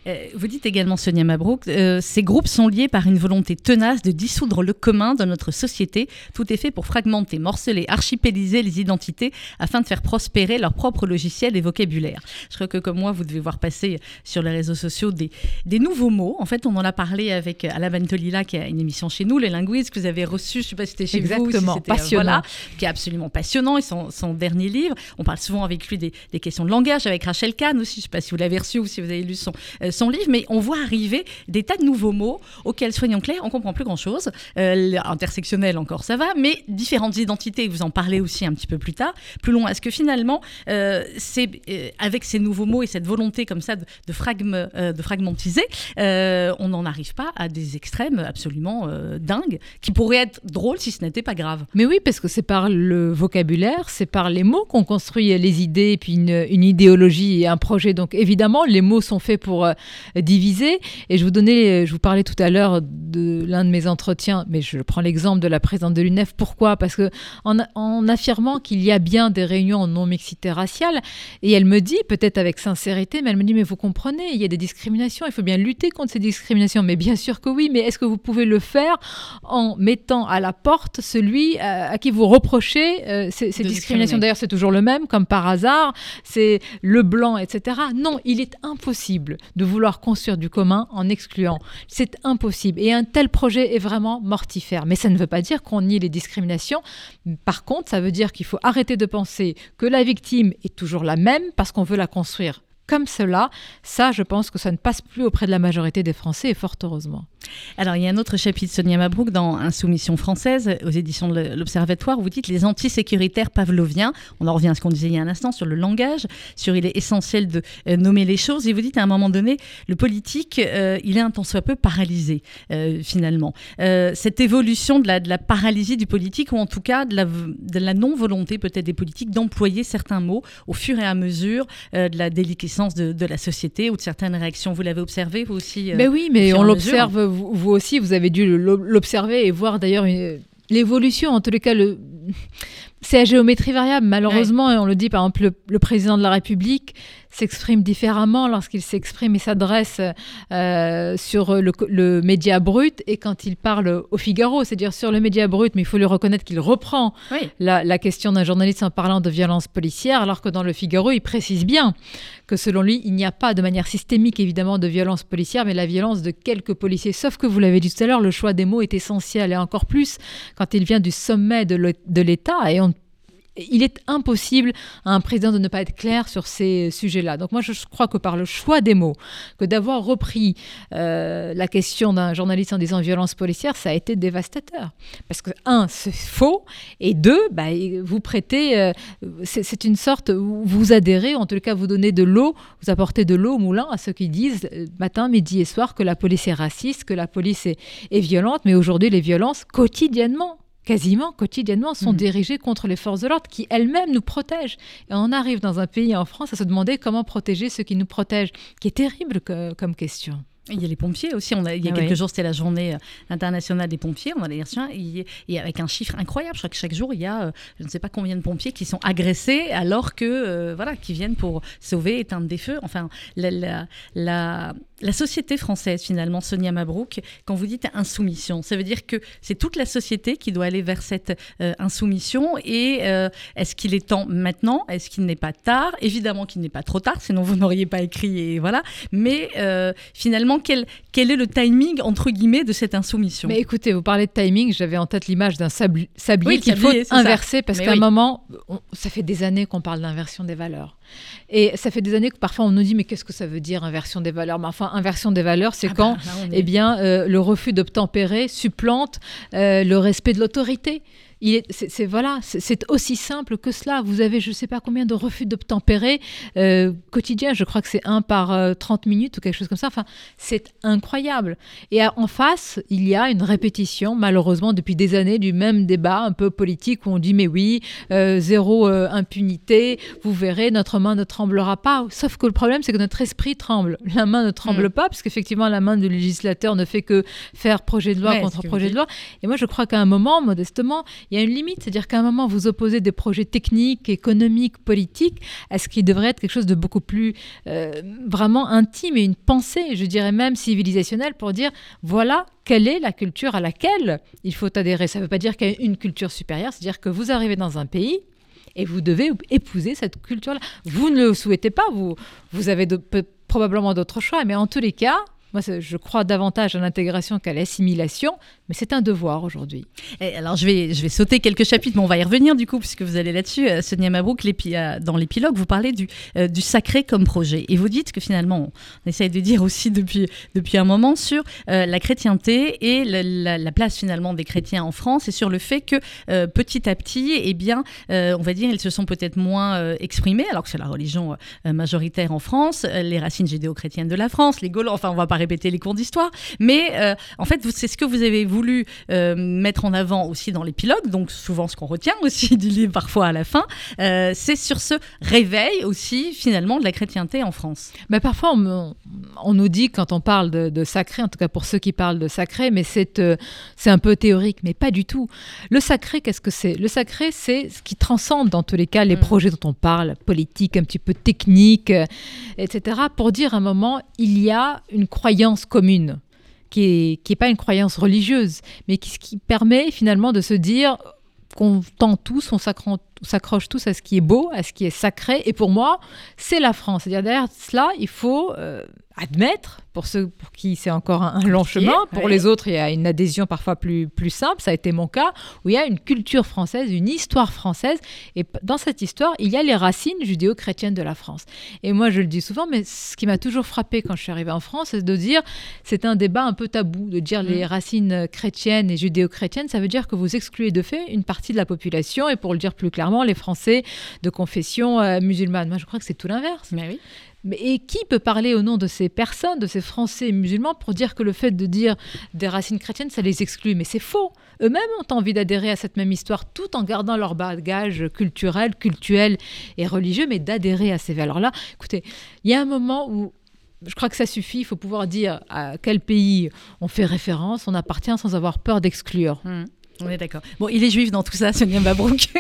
Euh, vous dites également, Sonia Mabrouk, euh, ces groupes sont liés par une volonté tenace de dissoudre le commun dans notre société. Tout est fait pour fragmenter, morceler, archipéliser les identités afin de faire prospérer leur propre logiciel et vocabulaire. Je crois que comme moi, vous devez voir passer sur les réseaux sociaux des, des nouveaux mots. En fait, on en a parlé avec Alain Bentolila, qui a une émission chez nous, les linguistes que vous avez reçus, je ne sais pas si c'était chez vous. Exactement, passionnant. Voilà, qui est absolument passionnant. Et son, son, dernier livre, on parle souvent avec lui des, des questions de langage, avec Rachel Kahn aussi, je ne sais pas si vous l'avez reçu ou si vous avez lu son, son livre, mais on voit arriver des tas de nouveaux mots auxquels, soyons clairs, on comprend plus grand-chose. Euh, intersectionnel encore, ça va, mais différentes identités, vous en parlez aussi un petit peu plus tard, plus loin. Est-ce que finalement, euh, c'est avec ces nouveaux mots et cette volonté comme ça de, de, de fragmentiser, on n'en arrive pas à des extrêmes absolument dingues qui pourraient être drôles si ce n'était pas grave Mais oui, parce que c'est par le vocabulaire, c'est par les mots qu'on construit les idées, et puis une idéologie et un projet. Donc évidemment, les mots sont faits pour euh, diviser. Et je vous donnais, je vous parlais tout à l'heure de l'un de mes entretiens, mais je prends l'exemple de la présidente de l'UNEF. Pourquoi? Parce que en, en affirmant qu'il y a bien des réunions en non-mixité raciale, et elle me dit, peut-être avec sincérité, mais elle me dit, mais vous comprenez, il y a des discriminations, il faut bien lutter contre ces discriminations. Mais bien sûr que oui, mais est-ce que vous pouvez le faire en mettant à la porte celui à, à qui vous reprochez euh, ces, ces discriminations? D'ailleurs, c'est toujours le même, comme par hasard, c'est le blanc, etc. Non, il est impossible de vouloir construire du commun en excluant. C'est impossible. Et un tel projet est vraiment mortifère. Mais ça ne veut pas dire qu'on nie les discriminations. Par contre, ça veut dire qu'il faut arrêter de penser que la victime est toujours la même parce qu'on veut la construire comme cela, ça, je pense que ça ne passe plus auprès de la majorité des Français, et fort heureusement. Alors, il y a un autre chapitre, Sonia Mabrouk, dans Insoumission française, aux éditions de l'Observatoire, où vous dites les antisécuritaires pavloviens. On en revient à ce qu'on disait il y a un instant sur le langage, sur il est essentiel de euh, nommer les choses. Et vous dites à un moment donné, le politique, euh, il est un tant soit peu paralysé, euh, finalement. Cette évolution de la, paralysie du politique, ou en tout cas de la, de la non-volonté peut-être des politiques d'employer certains mots au fur et à mesure de la déliquescence de, de, la société ou de certaines réactions. Vous l'avez observé, vous aussi Mais oui, mais on l'observe, vous, vous, aussi, vous avez dû l'observer et voir d'ailleurs l'évolution, en tous les cas, le... (laughs) c'est à géométrie variable, malheureusement, ouais. et on le dit par exemple, le, le président de la République s'exprime différemment lorsqu'il s'exprime et s'adresse euh, sur le, le, média brut et quand il parle au Figaro, c'est-à-dire sur le média brut, mais il faut lui reconnaître qu'il reprend oui. la, la, question d'un journaliste en parlant de violence policière, alors que dans le Figaro, il précise bien que selon lui, il n'y a pas de manière systémique évidemment de violence policière, mais la violence de quelques policiers. Sauf que vous l'avez dit tout à l'heure, le choix des mots est essentiel et encore plus quand il vient du sommet de l'État et on il est impossible à un président de ne pas être clair sur ces sujets-là. Donc moi, je crois que par le choix des mots, que d'avoir repris euh, la question d'un journaliste en disant violence policière, ça a été dévastateur. Parce que, un, c'est faux, et deux, bah, vous prêtez, euh, c'est une sorte, vous adhérez, en tout cas, vous donnez de l'eau, vous apportez de l'eau au moulin à ceux qui disent euh, matin, midi et soir que la police est raciste, que la police est, est violente, mais aujourd'hui, les violences quotidiennement quasiment quotidiennement sont mmh. dirigées contre les forces de l'ordre qui elles-mêmes nous protègent. Et on arrive dans un pays en France à se demander comment protéger ceux qui nous protègent, qui est terrible que, comme question. Il y a les pompiers aussi. On a, il y a ah quelques jours, c'était la journée euh, internationale des pompiers. On a les et avec un chiffre incroyable. Je crois que chaque jour, il y a, euh, je ne sais pas combien de pompiers qui sont agressés alors que, euh, voilà, qui viennent pour sauver, éteindre des feux. Enfin, la, la, la, la société française, finalement, Sonia Mabrouk, quand vous dites insoumission, ça veut dire que c'est toute la société qui doit aller vers cette euh, insoumission. Et euh, est-ce qu'il est temps maintenant? Est-ce qu'il n'est pas tard? Évidemment qu'il n'est pas trop tard, sinon vous n'auriez pas écrit. Et voilà. Mais euh, quel, quel est le timing, entre guillemets, de cette insoumission Mais écoutez, vous parlez de timing, j'avais en tête l'image d'un sablier, sablier oui, qu'il faut inverser, ça. parce qu'à oui. un moment, on, ça fait des années qu'on parle d'inversion des valeurs. Et ça fait des années que parfois on nous dit mais qu'est-ce que ça veut dire inversion des valeurs? Mais enfin, inversion des valeurs, c'est ah quand bah, là, est... eh bien, euh, le refus d'obtempérer supplante euh, le respect de l'autorité c'est voilà, c'est aussi simple que cela. Vous avez je ne sais pas combien de refus d'obtempérer euh, quotidiens. Je crois que c'est un par euh, 30 minutes ou quelque chose comme ça. Enfin, c'est incroyable. Et à, en face, il y a une répétition, malheureusement, depuis des années, du même débat un peu politique où on dit mais oui, euh, zéro impunité, vous verrez, notre main ne tremblera pas. Sauf que le problème, c'est que notre esprit tremble. La main ne tremble mmh. pas, parce qu'effectivement, la main du législateur ne fait que faire projet de loi ouais, contre projet de loi. Et moi, je crois qu'à un moment, modestement, il y a une limite, c'est-à-dire qu'à un moment, vous opposez des projets techniques, économiques, politiques à ce qui devrait être quelque chose de beaucoup plus euh, vraiment intime et une pensée, je dirais même civilisationnelle, pour dire voilà quelle est la culture à laquelle il faut adhérer. Ça ne veut pas dire qu'il y a une culture supérieure, c'est-à-dire que vous arrivez dans un pays et vous devez épouser cette culture-là. Vous ne le souhaitez pas, vous, vous avez probablement d'autres choix, mais en tous les cas, moi, je crois davantage à l'intégration qu'à l'assimilation, mais c'est un devoir aujourd'hui. Alors, je vais, je vais sauter quelques chapitres, mais on va y revenir du coup, puisque vous allez là-dessus. Euh, Sonia Mabrouk, euh, dans l'épilogue, vous parlez du, euh, du sacré comme projet. Et vous dites que finalement, on essaye de dire aussi depuis, depuis un moment sur la chrétienté et la, place finalement des chrétiens en France et sur le fait que petit à petit, eh bien, on va dire, ils se sont peut-être moins exprimés, alors que c'est la religion majoritaire en France, les racines judéo-chrétiennes de la France, les Gaulois, enfin, on va pas répéter les cours d'histoire, mais en fait, c'est ce que vous avez voulu euh, mettre en avant aussi dans l'épilogue, donc souvent ce qu'on retient aussi du livre parfois à la fin, euh, c'est sur ce réveil aussi finalement de la chrétienté en France. Mais parfois on, nous dit quand on parle de, sacré, en tout cas pour ceux qui parlent de sacré, mais c'est euh, c'est un peu théorique, mais pas du tout. Le sacré, qu'est-ce que c'est? Le sacré, c'est ce qui transcende dans tous les cas les mm. projets dont on parle, politique, un petit peu technique, etc. Pour dire à un moment, il y a une croyance commune qui n'est pas une croyance religieuse, mais qui, qui permet finalement de se dire qu'on tend tous, on s'accroche tous à ce qui est beau, à ce qui est sacré. Et pour moi, c'est la France. C'est-à-dire derrière cela, il faut euh, admettre, pour ceux pour qui c'est encore un, long chemin, pour les autres, il y a une adhésion parfois plus, plus simple, ça a été mon cas, où il y a une culture française, une histoire française, et dans cette histoire, il y a les racines judéo-chrétiennes de la France. Et moi, je le dis souvent, mais ce qui m'a toujours frappé quand je suis arrivée en France, c'est de dire, c'est un débat un peu tabou, de dire les mm. racines chrétiennes et judéo-chrétiennes, ça veut dire que vous excluez de fait une partie de la population, et pour le dire plus clairement, les Français de confession euh, musulmane. Moi, je crois que c'est tout l'inverse. Mais oui. Et qui peut parler au nom de ces personnes, de ces Français musulmans, pour dire que le fait de dire des racines chrétiennes, ça les exclut? Mais c'est faux. Eux-mêmes ont envie d'adhérer à cette même histoire, tout en gardant leur bagage culturel, cultuel et religieux, mais d'adhérer à ces valeurs-là. Écoutez, il y a un moment où je crois que ça suffit. Il faut pouvoir dire à quel pays on fait référence, on appartient sans avoir peur d'exclure. Mmh. On est d'accord. Bon, il est juif dans tout ça, Sonia Mabrouk. (laughs)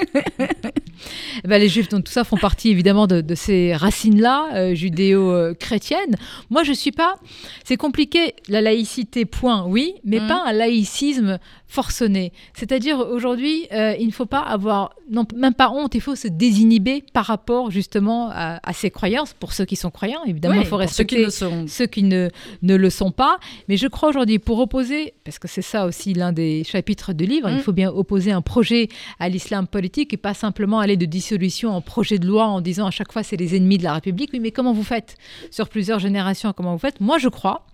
Ben, les juifs dans tout ça font partie évidemment de, ces racines-là, euh, judéo-chrétiennes. Moi, je suis pas. C'est compliqué, la laïcité, point, oui, mais mmh. pas un laïcisme forcené. C'est-à-dire aujourd'hui, euh, il ne faut pas avoir, non, même pas honte, il faut se désinhiber par rapport justement à, ses croyances, pour ceux qui sont croyants, évidemment, il faut respecter ceux qui, ceux qui ne, ne, le sont pas. Mais je crois aujourd'hui, pour opposer, parce que c'est ça aussi l'un des chapitres du livre, il mm. faut bien opposer un projet à l'islam politique et pas simplement aller de dissolution en projet de loi en disant à chaque fois c'est les ennemis de la République. Oui, mais comment vous faites? Sur plusieurs générations, comment vous faites? Moi, je crois.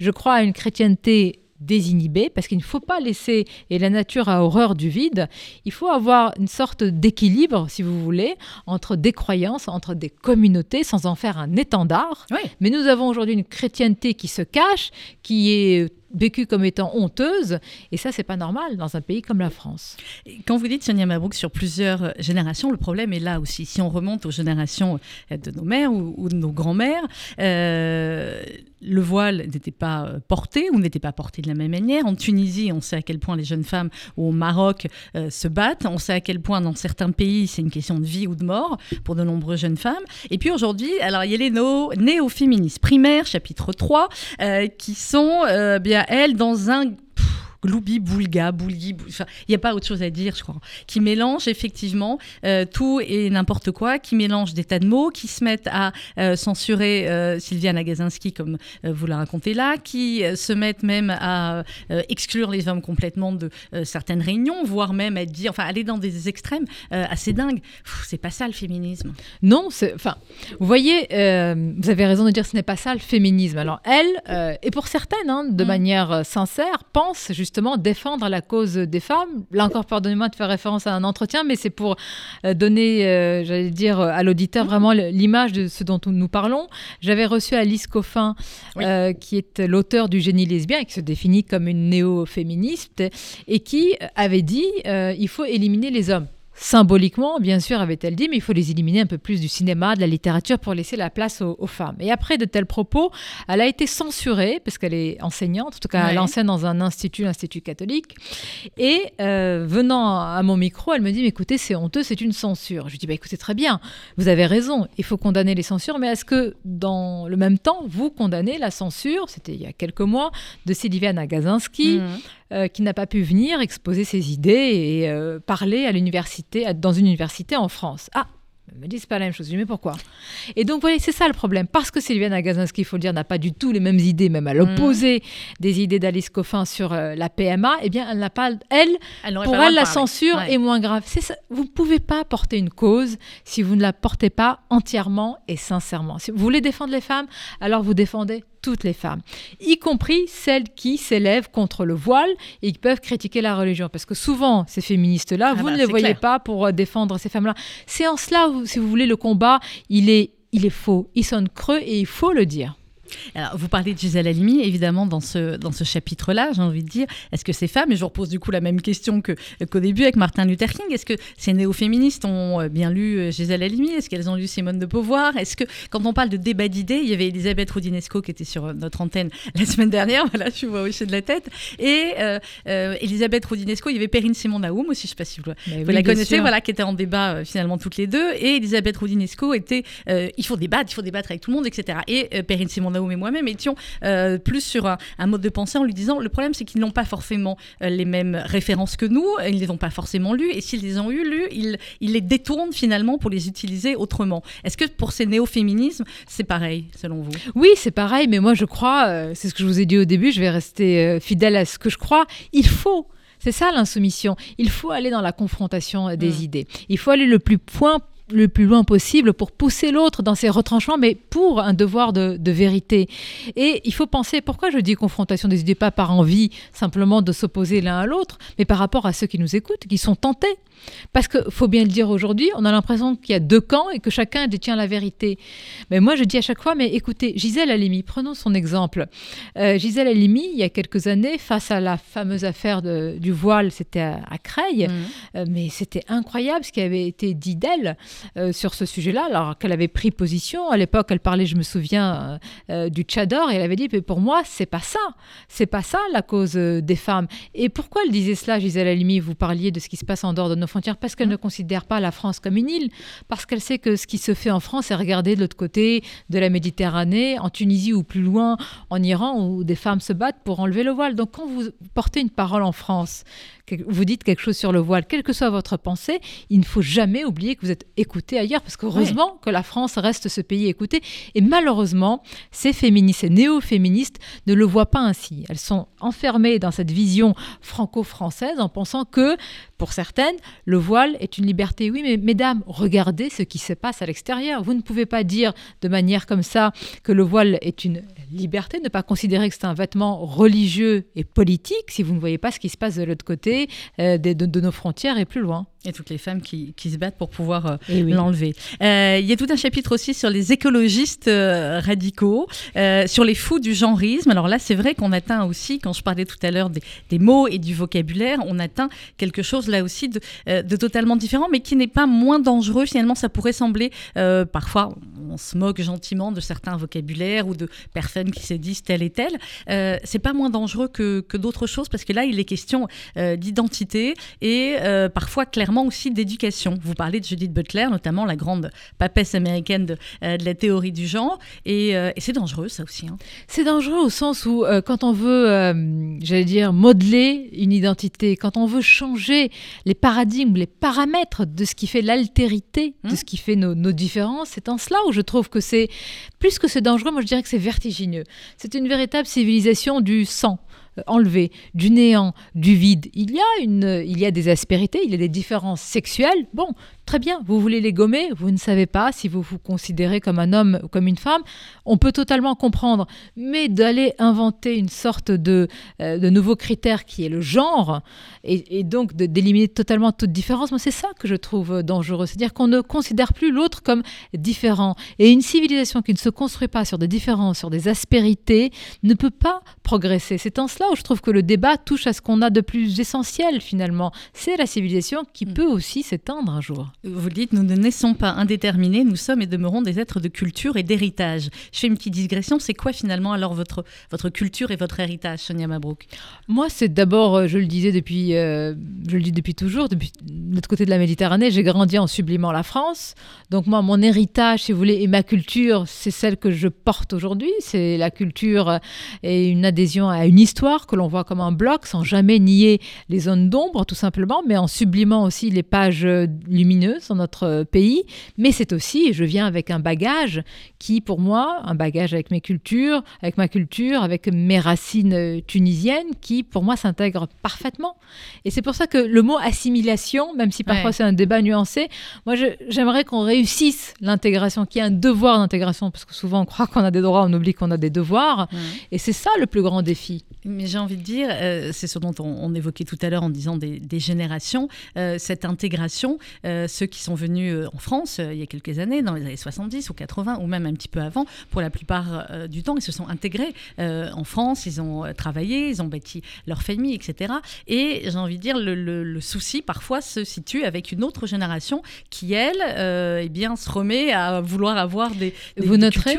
Je crois à une chrétienté désinhibé, parce qu'il ne faut pas laisser, et la nature a horreur du vide, il faut avoir une sorte d'équilibre, si vous voulez, entre des croyances, entre des communautés, sans en faire un étendard. Mais nous avons aujourd'hui une chrétienté qui se cache, qui est vécue comme étant honteuse. Et ça, c'est pas normal dans un pays comme la France. Quand vous dites, Sonia Mabrouk, sur plusieurs générations, le problème est là aussi. Si on remonte aux générations de nos mères ou, de nos grands-mères, euh, le voile n'était pas euh, porté ou n'était pas porté de la même manière. En Tunisie, on sait à quel point les jeunes femmes ou au Maroc euh, se battent. On sait à quel point dans certains pays, c'est une question de vie ou de mort pour de nombreuses jeunes femmes. Et puis aujourd'hui, alors il y a les néo-féministes primaires, chapitre 3, qui sont bien elle dans un Gloubi, Boulga, Boulgui, il n'y a pas autre chose à dire, je crois, qui mélange effectivement euh, tout et n'importe quoi, qui mélange des tas de mots, qui se mettent à euh, censurer euh, Sylviane Agazinski, comme vous la racontez là, qui se mettent même à exclure les hommes complètement de certaines réunions, voire même à dire, enfin, aller dans des extrêmes assez dingues. C'est pas ça le féminisme. Non, enfin, vous voyez, vous avez raison de dire que ce n'est pas ça le féminisme. Alors, elle, et pour certaines, hein, de mm. manière sincère, pense justement justement défendre la cause des femmes. Là encore, pardonnez-moi de faire référence à un entretien, mais c'est pour euh, donner, euh, j'allais dire, à l'auditeur mhm. vraiment l'image de ce dont nous parlons. J'avais reçu Alice Coffin, euh, qui est l'auteur du Génie lesbien et qui se définit comme une néo-féministe et qui avait dit il faut éliminer les hommes Symboliquement, bien sûr, avait-elle dit, mais il faut les éliminer un peu plus du cinéma, de la littérature pour laisser la place aux, femmes. Et après de tels propos, elle a été censurée, parce qu'elle est enseignante, en tout cas elle enseigne dans un institut, l'institut catholique. Et euh, venant à mon micro, elle me dit, mais écoutez, c'est honteux, c'est une censure. Je lui dis, bah, écoutez, très bien, vous avez raison, il faut condamner les censures, mais est-ce que dans le même temps, vous condamnez la censure, c'était il y a quelques mois, de Sylviane Agazinski, mmh. Euh, qui n'a pas pu venir exposer ses idées et euh, parler à l'université, dans une université en France. Ah, me disent pas la même chose. Je dis, mais pourquoi? Et donc, voilà, c'est ça le problème. Parce que Sylviane Agazinski, il faut le dire, n'a pas du tout les mêmes idées, même à l'opposé mm. des idées d'Alice Coffin sur euh, la PMA, eh bien, elle n'a pas, elle, pour elle, la censure est moins grave. Ça. Vous ne pouvez pas porter une cause si vous ne la portez pas entièrement et sincèrement. Si vous voulez défendre les femmes, alors vous défendez toutes les femmes, y compris celles qui s'élèvent contre le voile et qui peuvent critiquer la religion. Parce que souvent, ces féministes-là, ah vous bah, ne les voyez pas pour euh, défendre ces femmes-là. C'est en cela, si vous voulez, le combat, il est, il est faux, il sonne creux et il faut le dire. Alors, vous parlez de Gisèle Halimi, évidemment, dans ce, dans ce chapitre-là, j'ai envie de dire, est-ce que ces femmes, et je repose du coup la même question qu'au début avec Martin Luther King, est-ce que ces néo-féministes ont euh, bien lu euh, Gisèle Halimi? Est-ce qu'elles ont lu Simone de Beauvoir? Est-ce que, quand on parle de débat d'idées, il y avait Elisabeth Roudinesco qui était sur euh, notre antenne (laughs) la semaine dernière, voilà, je vois hocher de la tête, et Elisabeth Roudinesco, il y avait Perrine Simon Naoum aussi, je ne sais pas si vous, la connaissez, voilà, qui était en débat finalement toutes les deux, et Elisabeth Roudinesco était, il faut débattre, il faut débattre avec tout le monde, etc. Et Perrine Simon et moi-même étions euh, plus sur un, mode de pensée en lui disant le problème c'est qu'ils n'ont pas forcément euh, les mêmes références que nous, ils ne les ont pas forcément lus et s'ils les ont eu lus, ils, ils, les détournent finalement pour les utiliser autrement. Est-ce que pour ces néo-féminismes, c'est pareil selon vous? Oui, c'est pareil, mais moi je crois, euh, c'est ce que je vous ai dit au début, je vais rester fidèle à ce que je crois, il faut c'est ça l'insoumission. Il faut aller dans la confrontation des mmh. idées. Il faut aller le plus point le plus loin possible pour pousser l'autre dans ses retranchements, mais pour un devoir de, vérité. Et il faut penser, pourquoi je dis confrontation des idées, pas par envie simplement de s'opposer l'un à l'autre, mais par rapport à ceux qui nous écoutent, qui sont tentés. Parce qu'il faut bien le dire aujourd'hui, on a l'impression qu'il y a deux camps et que chacun détient la vérité. Mais moi, je dis à chaque fois, mais écoutez, Gisèle Halimi, prenons son exemple. Euh, Gisèle Halimi, il y a quelques années, face à la fameuse affaire du voile, c'était à, Creil, mmh. euh, mais c'était incroyable ce qui avait été dit d'elle euh, sur ce sujet-là, alors qu'elle avait pris position. À l'époque, elle parlait, je me souviens, du Tchador, et elle avait dit, mais pour moi, c'est pas ça. C'est pas ça la cause des femmes. Et pourquoi elle disait cela, Gisèle Halimi? Vous parliez de ce qui se passe en dehors de nos frontières parce qu'elle ne considère pas la France comme une île, parce qu'elle sait que ce qui se fait en France est regardé de l'autre côté de la Méditerranée, en Tunisie ou plus loin, en Iran, où des femmes se battent pour enlever le voile. Donc quand vous portez une parole en France, vous dites quelque chose sur le voile, quelle que soit votre pensée, il ne faut jamais oublier que vous êtes écouté ailleurs, parce qu'heureusement que la France reste ce pays écouté. Et malheureusement, ces féministes, ces néo-féministes ne le voient pas ainsi. Elles sont enfermées dans cette vision franco-française en pensant que, pour certaines, le voile est une liberté. Oui, mais mesdames, regardez ce qui se passe à l'extérieur. Vous ne pouvez pas dire de manière comme ça que le voile est une liberté, ne pas considérer que c'est un vêtement religieux et politique si vous ne voyez pas ce qui se passe de l'autre côté euh, de, nos frontières et plus loin. Et toutes les femmes qui, se battent pour pouvoir euh, eh l'enlever. Euh, il y a tout un chapitre aussi sur les écologistes radicaux, sur les fous du genreisme. Alors là, c'est vrai qu'on atteint aussi, quand je parlais tout à l'heure des, mots et du vocabulaire, on atteint quelque chose là aussi de, de totalement différent, mais qui n'est pas moins dangereux. Finalement, ça pourrait sembler, parfois, on se moque gentiment de certains vocabulaires ou de personnes qui se disent telle et telle. c'est pas moins dangereux que, que d'autres choses, parce que là, il est question d'identité et parfois clairement aussi d'éducation. Vous parlez de Judith Butler, notamment la grande papesse américaine de, euh, la théorie du genre, euh, et, c'est dangereux ça aussi. Hein. C'est dangereux au sens où euh, quand on veut, j'allais dire, modeler une identité, quand on veut changer les paradigmes, les paramètres de ce qui fait l'altérité, de mmh. ce qui fait nos, nos différences, c'est en cela où je trouve que c'est, plus que c'est dangereux, moi je dirais que c'est vertigineux. C'est une véritable civilisation du sang enlevé, du néant, du vide. Il y a, une, il y a des aspérités, il y a des différences sexuelles. Bon, Très bien, vous voulez les gommer, vous ne savez pas si vous vous considérez comme un homme ou comme une femme. On peut totalement comprendre. Mais d'aller inventer une sorte de, euh, de nouveau critère qui est le genre, et, donc d'éliminer totalement toute différence, moi c'est ça que je trouve dangereux. C'est-à-dire qu'on ne considère plus l'autre comme différent. Et une civilisation qui ne se construit pas sur des différences, sur des aspérités, ne peut pas progresser. C'est en cela où je trouve que le débat touche à ce qu'on a de plus essentiel finalement. C'est la civilisation qui mm. peut aussi s'éteindre un jour. Vous le dites, nous ne naissons pas indéterminés, nous sommes et demeurons des êtres de culture et d'héritage. Je fais une petite digression, c'est quoi finalement alors votre, votre culture et votre héritage, Sonia Mabrouk? Moi, c'est d'abord, euh, je le disais depuis, euh, je le dis depuis toujours, depuis l'autre côté de la Méditerranée, j'ai grandi en sublimant la France. Donc moi, mon héritage, si vous voulez, et ma culture, c'est celle que je porte aujourd'hui. C'est la culture et une adhésion à une histoire que l'on voit comme un bloc, sans jamais nier les zones d'ombre, tout simplement, mais en sublimant aussi les pages lumineuses dans notre pays. Mais c'est aussi, je viens avec un bagage qui, pour moi, un bagage avec mes cultures, avec ma culture, avec mes racines tunisiennes, qui, pour moi, s'intègre parfaitement. Et c'est pour ça que le mot assimilation, même si parfois c'est un débat nuancé, moi, j'aimerais qu'on réussisse l'intégration, qu'il y ait un devoir d'intégration, parce que souvent on croit qu'on a des droits, on oublie qu'on a des devoirs. Et c'est ça le plus grand défi. Mais j'ai envie de dire, euh, c'est ce dont on, évoquait tout à l'heure en disant des, générations, euh, cette intégration, euh, ceux qui sont venus en France il y a quelques années, dans les années 70 ou 80, ou même un petit peu avant, pour la plupart du temps, ils se sont intégrés en France, ils ont travaillé, ils ont bâti leur famille, etc. Et j'ai envie de dire, le, souci parfois se situe avec une autre génération qui, elle, eh bien, se remet à vouloir avoir des, des, Vous noterez,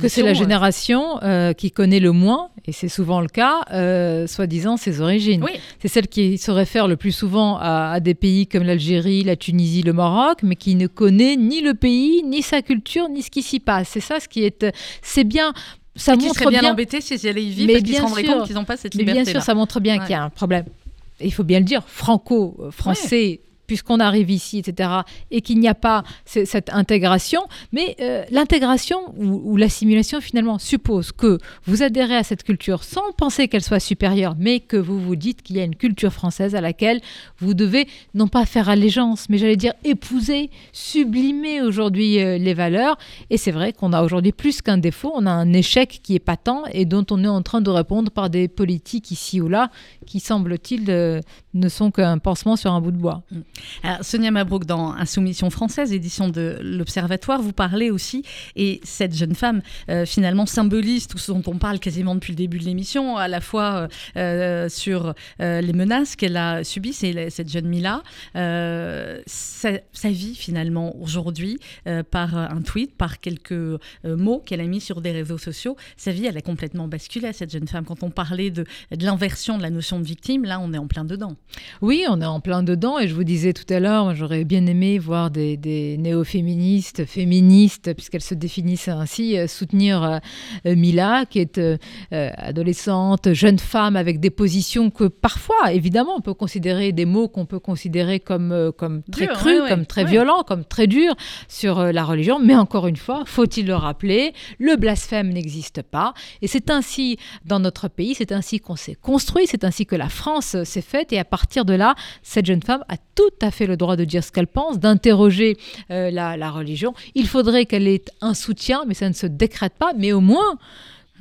que c'est la génération qui connaît le moins, et c'est souvent le cas, euh, soi-disant, ses origines. C'est celle qui se réfère le plus souvent à, des pays comme l'Algérie, la Tunisie, le Maroc, mais qui ne connaît ni le pays, ni sa culture, ni ce qui s'y passe. C'est ça ce qui est... C'est bien ça montre bien, embêté si allaient y vivre mais parce qu'ils se rendraient compte qu'ils n'ont pas cette liberté. Mais bien sûr, ça montre bien qu'il y a un problème. Il faut bien le dire, franco-français puisqu'on arrive ici, etc., et qu'il n'y a pas cette intégration. Mais euh, l'intégration ou, l'assimilation, finalement, suppose que vous adhérez à cette culture sans penser qu'elle soit supérieure, mais que vous vous dites qu'il y a une culture française à laquelle vous devez non pas faire allégeance, mais j'allais dire épouser, sublimer aujourd'hui euh, les valeurs. Et c'est vrai qu'on a aujourd'hui plus qu'un défaut, on a un échec qui est patent et dont on est en train de répondre par des politiques ici ou là qui, semble-t-il, euh, ne sont qu'un pansement sur un bout de bois. Sonia Mabrouk, dans Insoumission française, édition de l'Observatoire, vous parlez aussi, et cette jeune femme, euh, finalement, symbolise tout ce dont on parle quasiment depuis le début de l'émission, à la fois euh, euh, sur les menaces qu'elle a subies, c'est cette jeune Mila, sa, vie, finalement, aujourd'hui, par un tweet, par quelques mots qu'elle a mis sur des réseaux sociaux, sa vie, elle a complètement basculé cette jeune femme. Quand on parlait de l'inversion de la notion de victime, là, on est en plein dedans. Oui, on est en plein dedans, et je vous disais tout à l'heure, j'aurais bien aimé voir des, néo-féministes, féministes, puisqu'elles se définissent ainsi, euh, soutenir euh, Mila, qui est euh, adolescente, jeune femme, avec des positions que parfois, évidemment, on peut considérer des mots qu'on peut considérer comme, comme très crus, comme très violents, comme très durs sur la religion. Mais encore une fois, faut-il le rappeler, le blasphème n'existe pas. Et c'est ainsi dans notre pays, c'est ainsi qu'on s'est construit, c'est ainsi que la France s'est faite. Et à partir de là, cette jeune femme a tout à fait le droit de dire ce qu'elle pense, d'interroger euh, la, religion. Il faudrait qu'elle ait un soutien, mais ça ne se décrète pas, mais au moins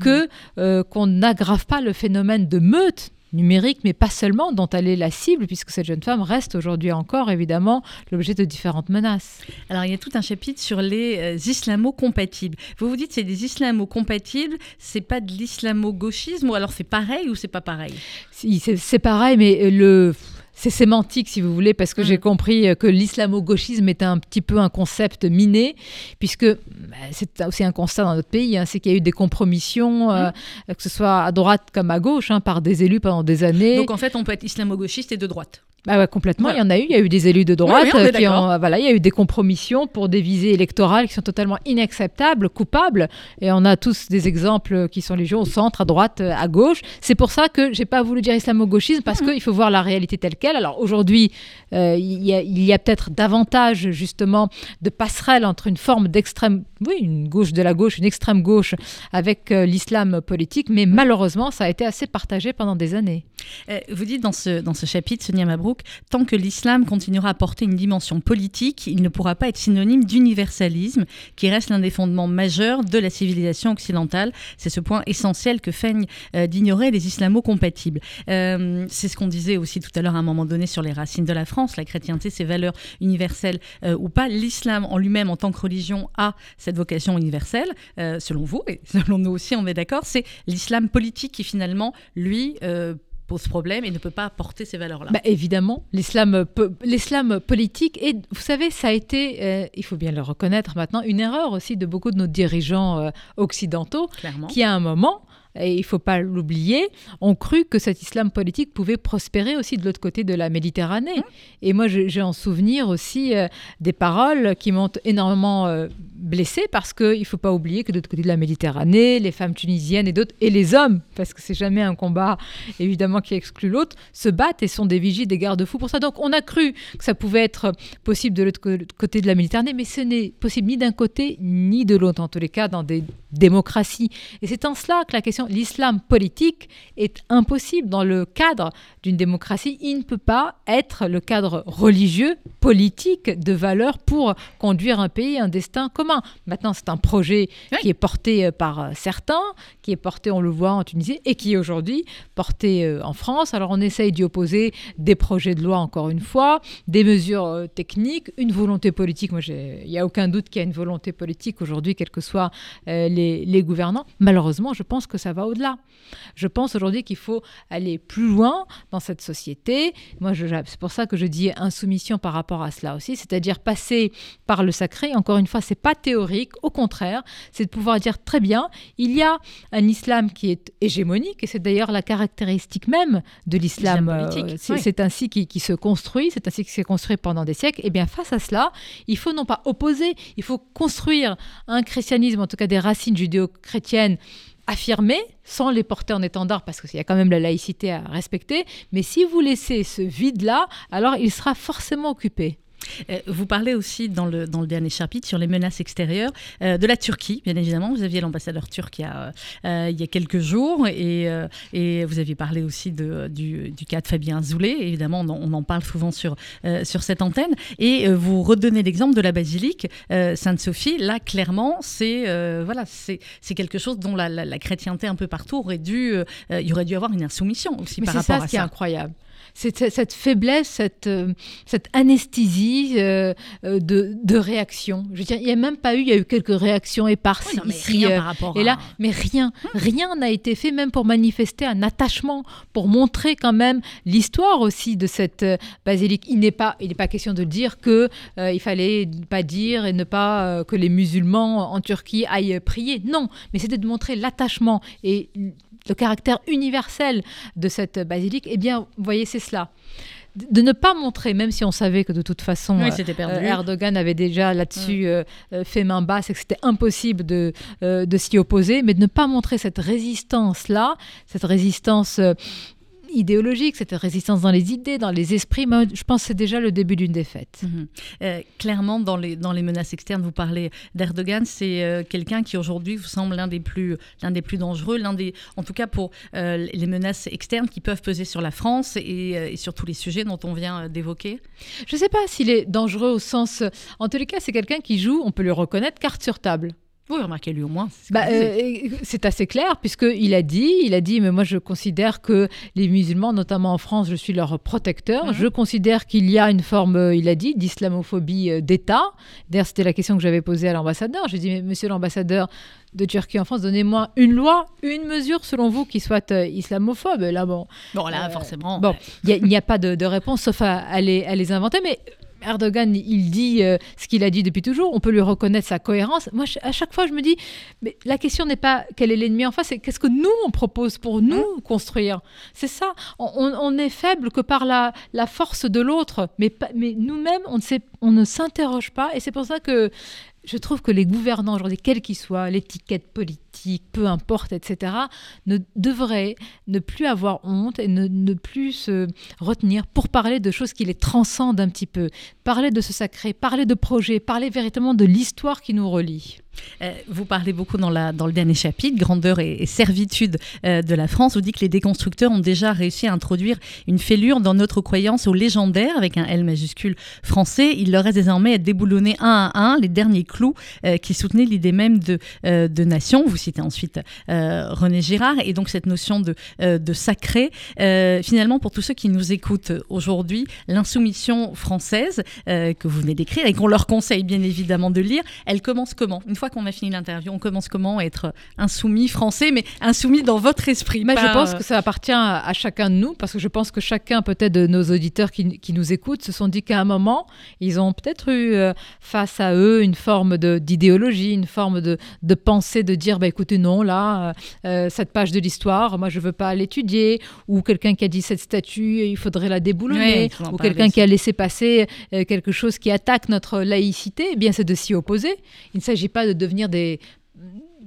que euh, qu'on n'aggrave pas le phénomène de meute numérique, mais pas seulement, dont elle est la cible, puisque cette jeune femme reste aujourd'hui encore, évidemment, l'objet de différentes menaces. Alors, il y a tout un chapitre sur les euh, islamo-compatibles. Vous vous dites c'est des islamo-compatibles, c'est pas de l'islamo-gauchisme, ou alors c'est pareil ou c'est pas pareil? C'est pareil, mais le c'est sémantique, si vous voulez, parce que j'ai mm. compris euh, que l'islamo-gauchisme était un petit peu un concept miné, puisque bah, c'est aussi un constat dans notre pays, hein, c'est qu'il y a eu des compromissions, euh, mm. que ce soit à droite comme à gauche, hein, par des élus pendant des années. Donc en fait, on peut être islamo-gauchiste et de droite. Bah ouais, complètement. Il y en a eu. Il y a eu des élus de droite qui ont, voilà, il y a eu des compromissions pour des visées électorales qui sont totalement inacceptables, coupables. Et on a tous des exemples qui sont légion au centre, à droite, à gauche. C'est pour ça que j'ai pas voulu dire islamo-gauchisme parce mhm. qu'il faut voir la réalité telle qu'elle. Alors aujourd'hui, euh, il y a, a peut-être davantage justement de passerelles entre une forme d'extrême, oui, une gauche de la gauche, une extrême gauche avec euh, l'islam politique, mais malheureusement, ça a été assez partagé pendant des années. Euh, vous dites dans ce dans ce chapitre, Sonia Mabrou Tant que l'islam continuera à porter une dimension politique, il ne pourra pas être synonyme d'universalisme, qui reste l'un des fondements majeurs de la civilisation occidentale. C'est ce point essentiel que feignent euh, d'ignorer les islamo-compatibles. Euh, c'est ce qu'on disait aussi tout à l'heure à un moment donné sur les racines de la France, la chrétienté, ses valeurs universelles euh, ou pas. L'islam en lui-même, en tant que religion, a cette vocation universelle, selon vous, et (laughs) selon nous aussi, on est d'accord. C'est l'islam politique qui finalement, lui, pose problème et ne peut pas porter ces valeurs-là. Bah, évidemment, l'islam, l'islam politique, et vous savez, ça a été, euh, il faut bien le reconnaître maintenant, une erreur aussi de beaucoup de nos dirigeants euh, occidentaux, Clairement. qui à un moment et il ne faut pas l'oublier, ont cru que cet islam politique pouvait prospérer aussi de l'autre côté de la Méditerranée. Mmh. Et moi, j'ai en souvenir aussi euh, des paroles qui m'ont énormément euh, blessée parce qu'il ne faut pas oublier que de l'autre côté de la Méditerranée, les femmes tunisiennes et d'autres, et les hommes, parce que c'est jamais un combat évidemment qui exclut l'autre, se battent et sont des vigies, des garde-fous pour ça. Donc on a cru que ça pouvait être possible de l'autre côté de la Méditerranée, mais ce n'est possible ni d'un côté ni de l'autre, en tous les cas dans des démocraties. Et c'est en cela que la question l'islam politique est impossible dans le cadre d'une démocratie. Il ne peut pas être le cadre religieux, politique, de valeurs pour conduire un pays, un destin commun. Maintenant, c'est un projet qui est porté euh, par euh, certains, qui est porté, on le voit en Tunisie, et qui est aujourd'hui porté euh, en France. Alors, on essaye d'y opposer des projets de loi, encore une fois, des mesures techniques, une volonté politique. Moi, il n'y a aucun doute qu'il y a une volonté politique aujourd'hui, quels que soient les, les gouvernants. Malheureusement, je pense que ça va au-delà. Je pense aujourd'hui qu'il faut aller plus loin dans cette société. Moi, c'est pour ça que je dis insoumission par rapport à cela aussi, c'est-à-dire passer par le sacré. Encore une fois, c'est pas théorique, au contraire, c'est de pouvoir dire très bien, il y a un islam qui est hégémonique, et c'est d'ailleurs la caractéristique même de l'islam. Euh, c'est ainsi qu'il se construit, c'est ainsi qu'il s'est construit pendant des siècles. Et eh bien, face à cela, il faut non pas opposer, il faut construire un christianisme, en tout cas des racines judéo-chrétiennes affirmer sans les porter en étendard parce qu'il y a quand même la laïcité à respecter. Mais si vous laissez ce vide-là, alors il sera forcément occupé. Euh, vous parlez aussi dans le, dans le dernier chapitre sur les menaces extérieures euh, de la Turquie, bien évidemment. Vous aviez l'ambassadeur turc il y a, euh, il y a quelques jours et, et, vous aviez parlé aussi de, du, du, cas de Fabien Zoulé. Évidemment, on, en parle souvent sur, sur cette antenne. Et vous redonnez l'exemple de la basilique Sainte-Sophie. Là, clairement, c'est voilà, c'est quelque chose dont la, la, chrétienté un peu partout aurait dû, il y aurait dû avoir une insoumission aussi par rapport ça, à ça. C'est incroyable cette, cette faiblesse, cette, euh, cette anesthésie euh, euh, de, de, réaction. Je veux dire, il n'y a même pas eu, il y a eu quelques réactions éparses ici et là, mais rien, rien n'a été fait, même pour manifester un attachement, pour montrer quand même l'histoire aussi de cette basilique. Il n'est pas, il n'est pas question de dire que il fallait pas dire et ne pas que les musulmans en Turquie aillent prier. Non, mais c'était de montrer l'attachement et le caractère universel de cette basilique, eh bien, vous voyez, c'est cela de ne pas montrer, même si on savait que de toute façon euh, euh, Erdogan avait déjà là-dessus mm. euh, fait main basse et que c'était impossible de, de s'y opposer, mais de ne pas montrer cette résistance-là, cette résistance idéologique, cette résistance dans les idées, dans les esprits, je pense que c'est déjà le début d'une défaite. Mhm. Euh, clairement, dans les, dans les menaces externes, vous parlez d'Erdogan, c'est euh, quelqu'un qui aujourd'hui vous semble l'un des, plus, l'un des plus dangereux, l'un des, en tout cas pour euh, les menaces externes qui peuvent peser sur la France et, et sur tous les sujets dont on vient d'évoquer Je ne sais pas s'il est dangereux au sens... En tous les cas, c'est quelqu'un qui joue, on peut le reconnaître, carte sur table. Oui, remarquez-lui au moins. Bah, euh, c'est assez clair, puisqu'il a dit, il a dit, mais moi je considère que les musulmans, notamment en France, je suis leur protecteur. Mhm. Je considère qu'il y a une forme, euh, il a dit, d'islamophobie euh, d'État. D'ailleurs, c'était la question que j'avais posée à l'ambassadeur. J'ai dit, mais monsieur l'ambassadeur de Turquie en France, donnez-moi une loi, une mesure selon vous qui soit islamophobe. Là, bon. Bon, là, forcément. Bon, il n'y a, pas de, réponse sauf à, à, les, à les inventer. Mais Erdogan, il dit euh, ce qu'il a dit depuis toujours, on peut lui reconnaître sa cohérence. Moi, à chaque fois, je me dis, mais la question n'est pas quel est l'ennemi en face, c'est qu'est-ce que nous, on propose pour nous mmh. construire? C'est ça. On, est faible que par la, force de l'autre, mais, mais nous-mêmes, on, ne on ne s'interroge pas. Et c'est pour ça que je trouve que les gouvernants aujourd'hui, quels qu'ils soient, l'étiquette politique, peu importe, etc., ne devraient ne plus avoir honte et ne, ne, plus se retenir pour parler de choses qui les transcendent un petit peu, parler de ce sacré, parler de projets, parler véritablement de l'histoire qui nous relie. Euh, vous parlez beaucoup dans, le dernier chapitre, grandeur et, servitude euh, de la France. Vous dites que les déconstructeurs ont déjà réussi à introduire une fêlure dans notre croyance au légendaire, avec un L majuscule français. Il leur reste désormais à déboulonner un à un les derniers clous euh, qui soutenaient l'idée même de, nation. Vous citez ensuite René Girard, et donc cette notion de, sacré. finalement, pour tous ceux qui nous écoutent aujourd'hui, l'insoumission française que vous venez d'écrire et qu'on leur conseille bien évidemment de lire, elle commence comment? Fois qu'on a fini l'interview, on commence comment être insoumis français, mais insoumis dans votre esprit. Mais je pense que ça appartient à, chacun de nous, parce que je pense que chacun, peut-être de nos auditeurs qui, nous écoutent, se sont dit qu'à un moment, ils ont peut-être eu euh, face à eux une forme d'idéologie, une forme de, de, pensée de dire, bah, écoutez, non, là, euh, euh, cette page de l'histoire, moi, je veux pas l'étudier, ou quelqu'un qui a dit cette statue, il faudrait la déboulonner, ou quelqu'un qui a laissé passer quelque chose qui attaque notre laïcité, eh bien, c'est de s'y opposer. Il ne s'agit pas de devenir des,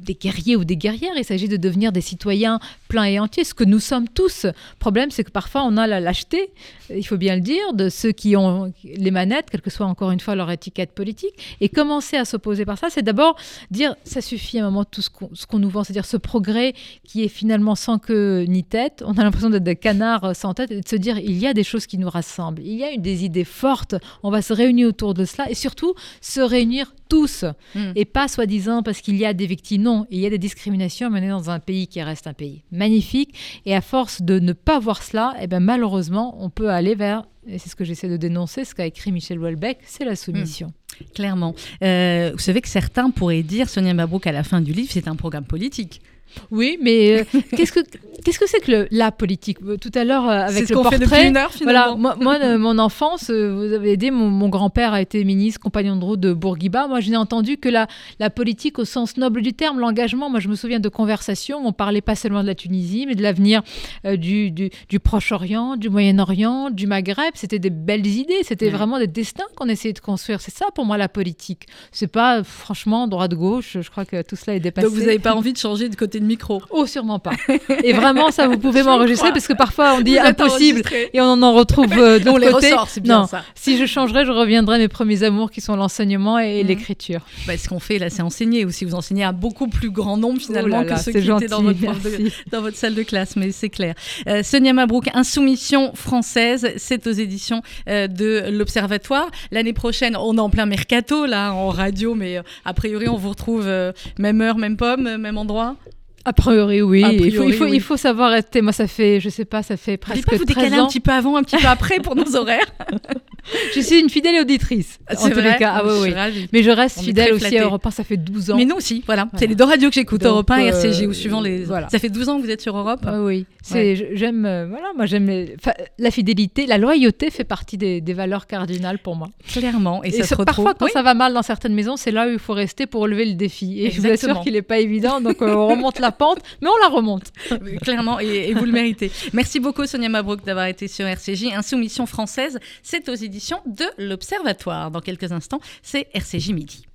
des guerriers ou des guerrières, il s'agit de devenir des citoyens pleins et entiers, ce que nous sommes tous. Le problème, c'est que parfois on a la lâcheté, il faut bien le dire, de ceux qui ont les manettes, quelle que soit encore une fois leur étiquette politique, et commencer à s'opposer par ça, c'est d'abord dire ça suffit à un moment tout ce qu'on nous vend, c'est-à-dire ce progrès qui est finalement sans queue ni tête. On a l'impression d'être des canards sans tête et de se dire il y a des choses qui nous rassemblent, il y a des idées fortes, on va se réunir autour de cela et surtout se réunir tous hmm. et pas soi-disant parce qu'il y a des victimes. Non, il y a des discriminations menées dans un pays qui reste un pays magnifique et à force de ne pas voir cela, eh ben malheureusement, on peut aller vers, et c'est ce que j'essaie de dénoncer, ce qu'a écrit Michel Houellebecq, c'est la soumission. Hmm. Clairement. Euh, vous savez que certains pourraient dire, Sonia Mabrouk, à la fin du livre, c'est un programme politique. Oui, mais euh, (laughs) qu'est-ce que qu'est-ce que c'est que la politique? Euh, Tout à l'heure euh, avec le portrait. Fait une heure, voilà, moi, moi (laughs) mon enfance, vous avez aidé. Mon, grand-père a été ministre, compagnon de route de Bourguiba. Moi, je n'ai entendu que la, la politique au sens noble du terme, l'engagement. Moi, je me souviens de conversations. Où on parlait pas seulement de la Tunisie, mais de l'avenir du, du, du Proche-Orient, du Moyen-Orient, du Maghreb. C'était des belles idées. C'était vraiment des destins qu'on essayait de construire. C'est ça pour moi la politique. C'est pas franchement droite gauche. Je crois que tout cela est dépassé. Donc vous n'avez pas envie de changer de côté micro. Oh, sûrement pas. (laughs) Et vraiment, ça, vous pouvez m'enregistrer parce que parfois on dit impossible et on en retrouve euh, de l'autre côté. c'est bien non. ça. Si je changerais, je reviendrais à mes premiers amours qui sont l'enseignement et mhm. l'écriture. Bah, ce qu'on fait là, c'est enseigner. Ou si vous enseignez à beaucoup plus grand nombre finalement oh que ceux qui étaient dans votre, (laughs) dans votre, salle de classe, mais c'est clair. Euh, Sonia Mabrouk, Insoumission française, c'est aux éditions euh, de l'Observatoire. L'année prochaine, on est en plein mercato là en radio, mais a priori on vous retrouve même heure, même pomme, même endroit. A priori, oui. il, faut, il, faut, il faut savoir rester. Moi, ça fait, je sais pas, ça fait presque. Pas vous décaler un petit peu avant, un petit peu après pour nos horaires? (laughs) je suis une fidèle auditrice. En tous les cas, ah, oui, oui. Mais je reste fidèle aussi à Europe 1. Ça fait 12 ans. Mais nous aussi, voilà. C'est les deux radios que j'écoute, Europe 1 et RCG, ou suivant les. Voilà. Ça fait 12 ans que vous êtes sur Europe. Ah, oui. C'est, j'aime, euh, voilà, moi j'aime la fidélité, la loyauté fait partie des, des valeurs cardinales pour moi. Clairement. Et, ça se retrouve. Parfois, quand ça va mal dans certaines maisons, c'est là où il faut rester pour relever le défi. Et je vous assure qu'il n'est pas évident. Donc euh, on remonte la (laughs) pente, mais on la remonte. Clairement, et, vous le méritez. Merci beaucoup, Sonia Mabrouk, d'avoir été sur RCJ. Insoumission française, c'est aux éditions de l'Observatoire. Dans quelques instants, c'est RCJ Midi.